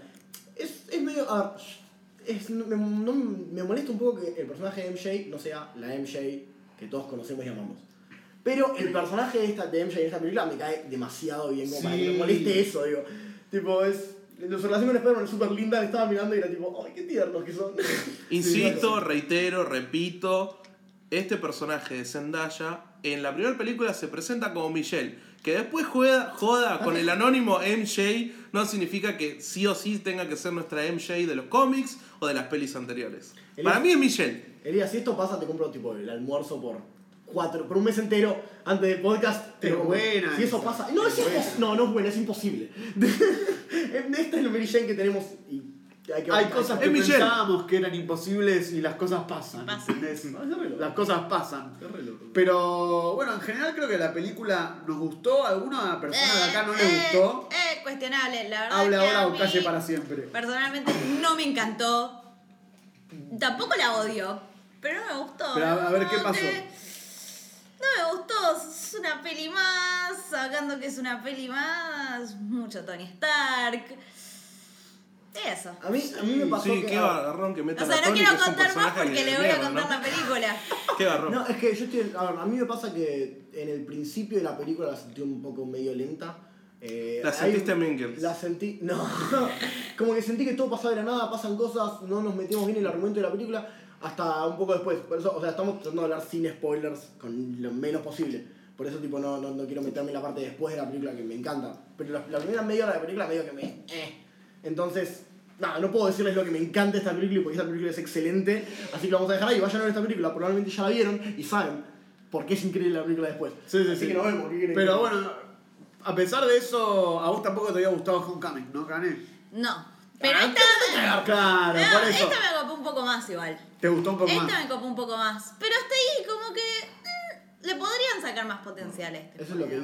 Es, es medio. a ver, es- me, no- me molesta un poco que el personaje de MJ no sea la MJ que todos conocemos y amamos. Pero el personaje de, esta, de MJ en esta película me cae demasiado bien, como para que Sí. me moleste eso, digo. Tipo, es. Su relación con Spider-Man es súper linda, estaba mirando y era tipo, ¡ay, qué tiernos que son! Insisto, reitero, repito, este personaje de Zendaya en la primera película se presenta como Michelle. Que después juega, joda con el anónimo MJ no significa que sí o sí tenga que ser nuestra MJ de los cómics o de las pelis anteriores. Elías- Para mí es Michelle. Elías, si esto pasa, te compro tipo el almuerzo por cuatro, por un mes entero antes del podcast. te Es buena Si eso pasa. No, es Es no, no es buena, es imposible. Esta es la Mary Jane que tenemos y hay que Hay cosas que Michelle. pensábamos que eran imposibles y las cosas pasan. Las cosas pasan. Pero bueno, en general creo que la película nos gustó. ¿A alguna persona de acá no le Eh, gustó? Eh, cuestionable, la verdad. Hable que ahora a o calle para siempre. Personalmente no me encantó. Tampoco la odio, pero no me gustó. Pero a- a ver, ¿qué pasó? te- No me gustó, es una peli más, sacando que es una peli más, mucho Tony Stark. Eso. A mí, a mí me pasó Sí, que. qué garrón que O sea, no quiero contar más porque le voy a contar ¿no? la película. Qué garrón. No, es que yo estoy. A ver, a mí me pasa que en el principio de la película la sentí un poco medio lenta. Eh, La hay- sentiste Mean Girls. La sentí. No. Como que sentí que todo pasaba de la nada, pasan cosas, no nos metimos bien en el argumento de la película hasta un poco después. Por eso, o sea, estamos tratando de hablar sin spoilers, con lo menos posible. Por eso, tipo, no, no, no quiero meterme en la parte después de la película que me encanta. Pero la, la primera media hora de la película medio que me. Eh. Entonces, nada, no puedo decirles lo que me encanta esta película porque esta película es excelente. Así que la vamos a dejar ahí. Vayan a ver esta película, probablemente ya la vieron y saben por qué es increíble la película después. Sí, sí, Así sí. que nos vemos. ¿qué quieren? Pero bueno, a pesar de eso, a vos tampoco te había gustado Homecoming, ¿no, Cané? No. Pero Ah, esta. Claro, No, por eso. esta me copó un poco más igual. ¿Te gustó un poco Esta más? me copó un poco más. Pero hasta ahí, como que. Le podrían sacar más potencial a este. Eso es lo que.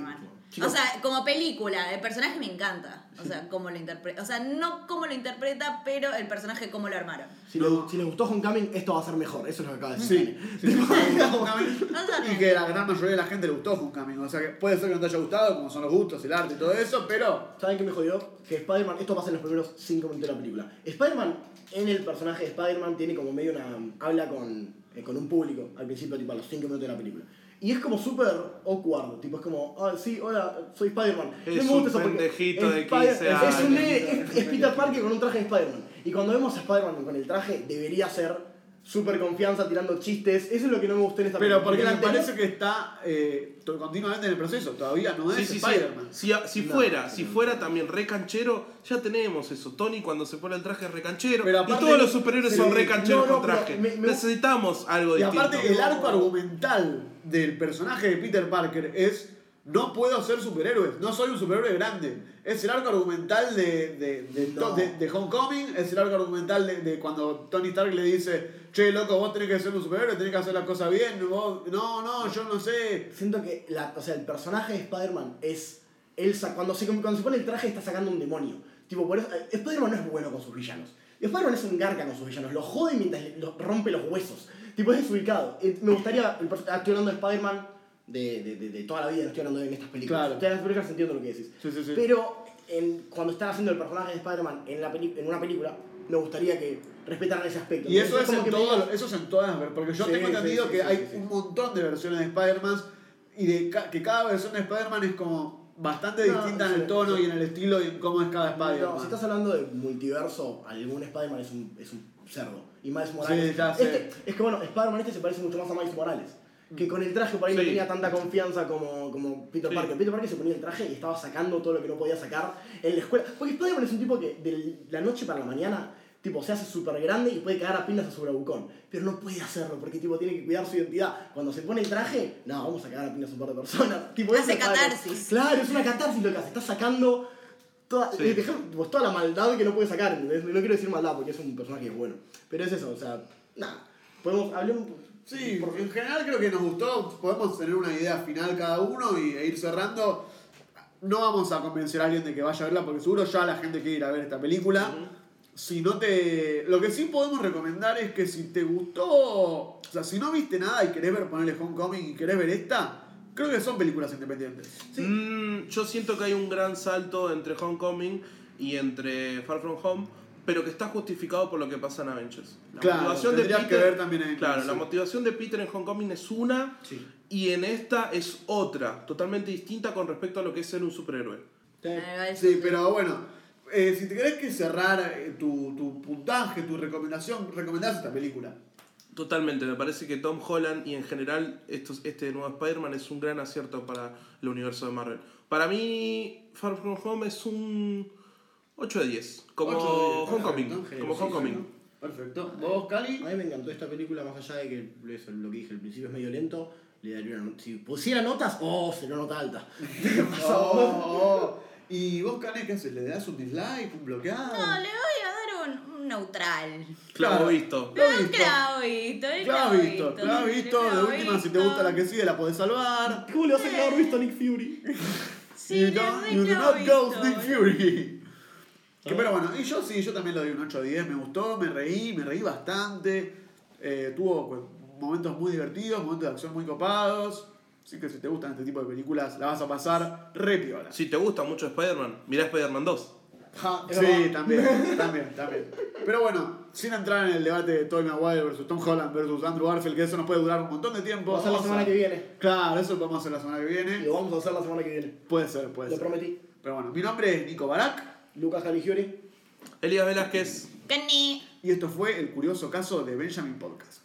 Chicos. O sea, como película, el personaje me encanta. O sea, cómo lo interpreta. O sea, no cómo lo interpreta, pero el personaje cómo lo armaron. Si, No. les, si les gustó Homecoming, esto va a ser mejor. Eso es lo que acaba de decir. Sí, sí. No y que la gran mayoría de la gente le gustó Homecoming. O sea que puede ser que no te haya gustado, como son los gustos, el arte y todo eso, pero ¿Saben qué me jodió? Que Spider-Man, esto pasa en los primeros 5 minutos de la película. Spider-Man, en el personaje de Spider-Man, tiene como medio una. habla con, eh, con un público al principio, tipo a los 5 minutos de la película. Y es como súper awkward, tipo es como, ah, sí, hola, soy Spider-Man. Es No me un gusta pendejito de Spider- 15 es- Es, un años. es, es Peter Parker con un traje de Spider-Man. Y cuando vemos a Spider-Man con el traje, debería ser súper confianza, tirando chistes. Eso es lo que no me gustó en esta pero película. porque la me parece que está eh, continuamente en el proceso. Todavía no es Sí, sí, sí. Spider-Man. Si, si No. fuera, si fuera también re canchero, ya tenemos eso. Tony cuando se pone el traje es re canchero. Pero y todos los superhéroes son re cancheros no, no, con traje. me- me- Necesitamos algo Y distinto. aparte, el arco argumental del personaje de Peter Parker es. No puedo ser superhéroe, no soy un superhéroe grande. Es el arco argumental de, de, de, No. de- de Homecoming, es el arco argumental de, de cuando Tony Stark le dice, che, loco, vos tenés que ser un superhéroe, tenés que hacer las cosas bien, vos- no, no, yo no sé. Siento que la, o sea, el personaje de Spider-Man es. Él cuando, se, cuando se pone el traje está sacando un demonio. Tipo, por eso. eh, Spider-Man no es bueno con sus villanos. Spider-Man es un garca con sus villanos. Los jode mientras los rompe los huesos. Tipo, es desubicado. Eh, Me gustaría. estoy hablando de Spider-Man de, de, de, de toda la vida, no estoy hablando de en estas películas. Claro. Ustedes en las películas entiendo lo que decís. Sí, sí, sí. Pero en- cuando están haciendo el personaje de Spider-Man en, la peli- en una película, me gustaría que respetaran ese aspecto. Y eso es, como en me todo- digas- eso es en todas porque yo tengo entendido que hay un montón de versiones de Spider-Man y de ca- que cada versión de Spider-Man es como bastante No, distinta en el tono y en el estilo y en cómo es cada Spider-Man. No, si estás hablando de multiverso, algún Spider-Man es un, es un cerdo. Y Miles Morales. Sí, ya sé. este, es que bueno, Spider-Man este se parece mucho más a Miles Morales. Que con el traje por ahí no Sí. tenía tanta confianza como, como Peter Sí. Parker. Peter Parker se ponía el traje y estaba sacando todo lo que no podía sacar en la escuela. Porque Spider-Man es un tipo que de la noche para la mañana tipo, se hace súper grande y puede cagar a pinas a su bravucón. Pero no puede hacerlo porque tipo, tiene que cuidar su identidad. Cuando se pone el traje, no, vamos a cagar a pinas a un par de personas. Tipo, Hace catarsis. Claro, es una catarsis lo que hace. Está sacando toda, Sí. eh, pues, toda la maldad que no puede sacar, ¿entendés? No quiero decir maldad porque es un personaje bueno. Pero es eso, o sea, nada. Podemos hablar un Sí, por- en general creo que nos gustó, podemos tener una idea final cada uno y, e ir cerrando. No vamos a convencer a alguien de que vaya a verla porque seguro ya la gente quiere ir a ver esta película. Si no te... Lo que sí podemos recomendar es que si te gustó, o sea, si no viste nada y querés ver ponerle Homecoming y querés ver esta, creo que son películas independientes. Mm, yo siento que hay un gran salto entre Homecoming y entre Far From Home pero que está justificado por lo que pasa en Avengers. La Claro, tendrías que ver también en- Claro, sí. la motivación de Peter en Homecoming es una Sí. y en esta es otra, totalmente distinta con respecto a lo que es ser un superhéroe. Sí, pero bueno, eh, si te querés que cerrar eh, tu, tu puntaje, tu recomendación, recomendás esta película. Totalmente, me parece que Tom Holland y en general estos, este nuevo Spider-Man es un gran acierto para el universo de Marvel. Para mí, Far From Home es un 8 de 10, como Ocho de diez, Homecoming. perfecto. Como Homecoming. Perfecto. ¿Vos, Cali? A mí me encantó esta película, más allá de que eso, lo que dije al principio es medio lento. Le daría una, si pusiera notas, oh, sería nota alta. Oh, oh. ¿Y vos, Cane, qué haces? ¿Le das un dislike, un bloqueado? No, le voy a dar un, un neutral. Claro, Claro. visto. Lo Un visto. clavito, el Claro visto, claro el visto. De última, si te gusta la que sigue, la podés salvar. ¿Cómo le vas a clavar visto a Nick Fury? Sí, you don't, you do not go visto. Nick Fury. Que, pero bueno, y yo sí, yo también le doy un 8 a 10, me gustó, me reí, me reí bastante. Eh, tuvo pues, momentos muy divertidos, momentos de acción muy copados. Así que si te gustan este tipo de películas, la vas a pasar re piola. Si te gusta mucho Spider-Man, mirá Spider-Man 2. Ja, es Sí, también, también, también. Pero bueno, sin entrar en el debate de Tobey Maguire versus Tom Holland versus Andrew Garfield, que eso nos puede durar un montón de tiempo. Vamos a hacer la vamos semana a- que viene. Claro, eso lo podemos hacer la semana que Y viene. lo vamos a hacer la semana que viene. Puede ser, puede Lo ser. prometí. Pero bueno, mi nombre es Nico Barak Lucas Caligiuri. Elías Velázquez. Kenny. y esto fue el curioso caso de Benjamin Podcast.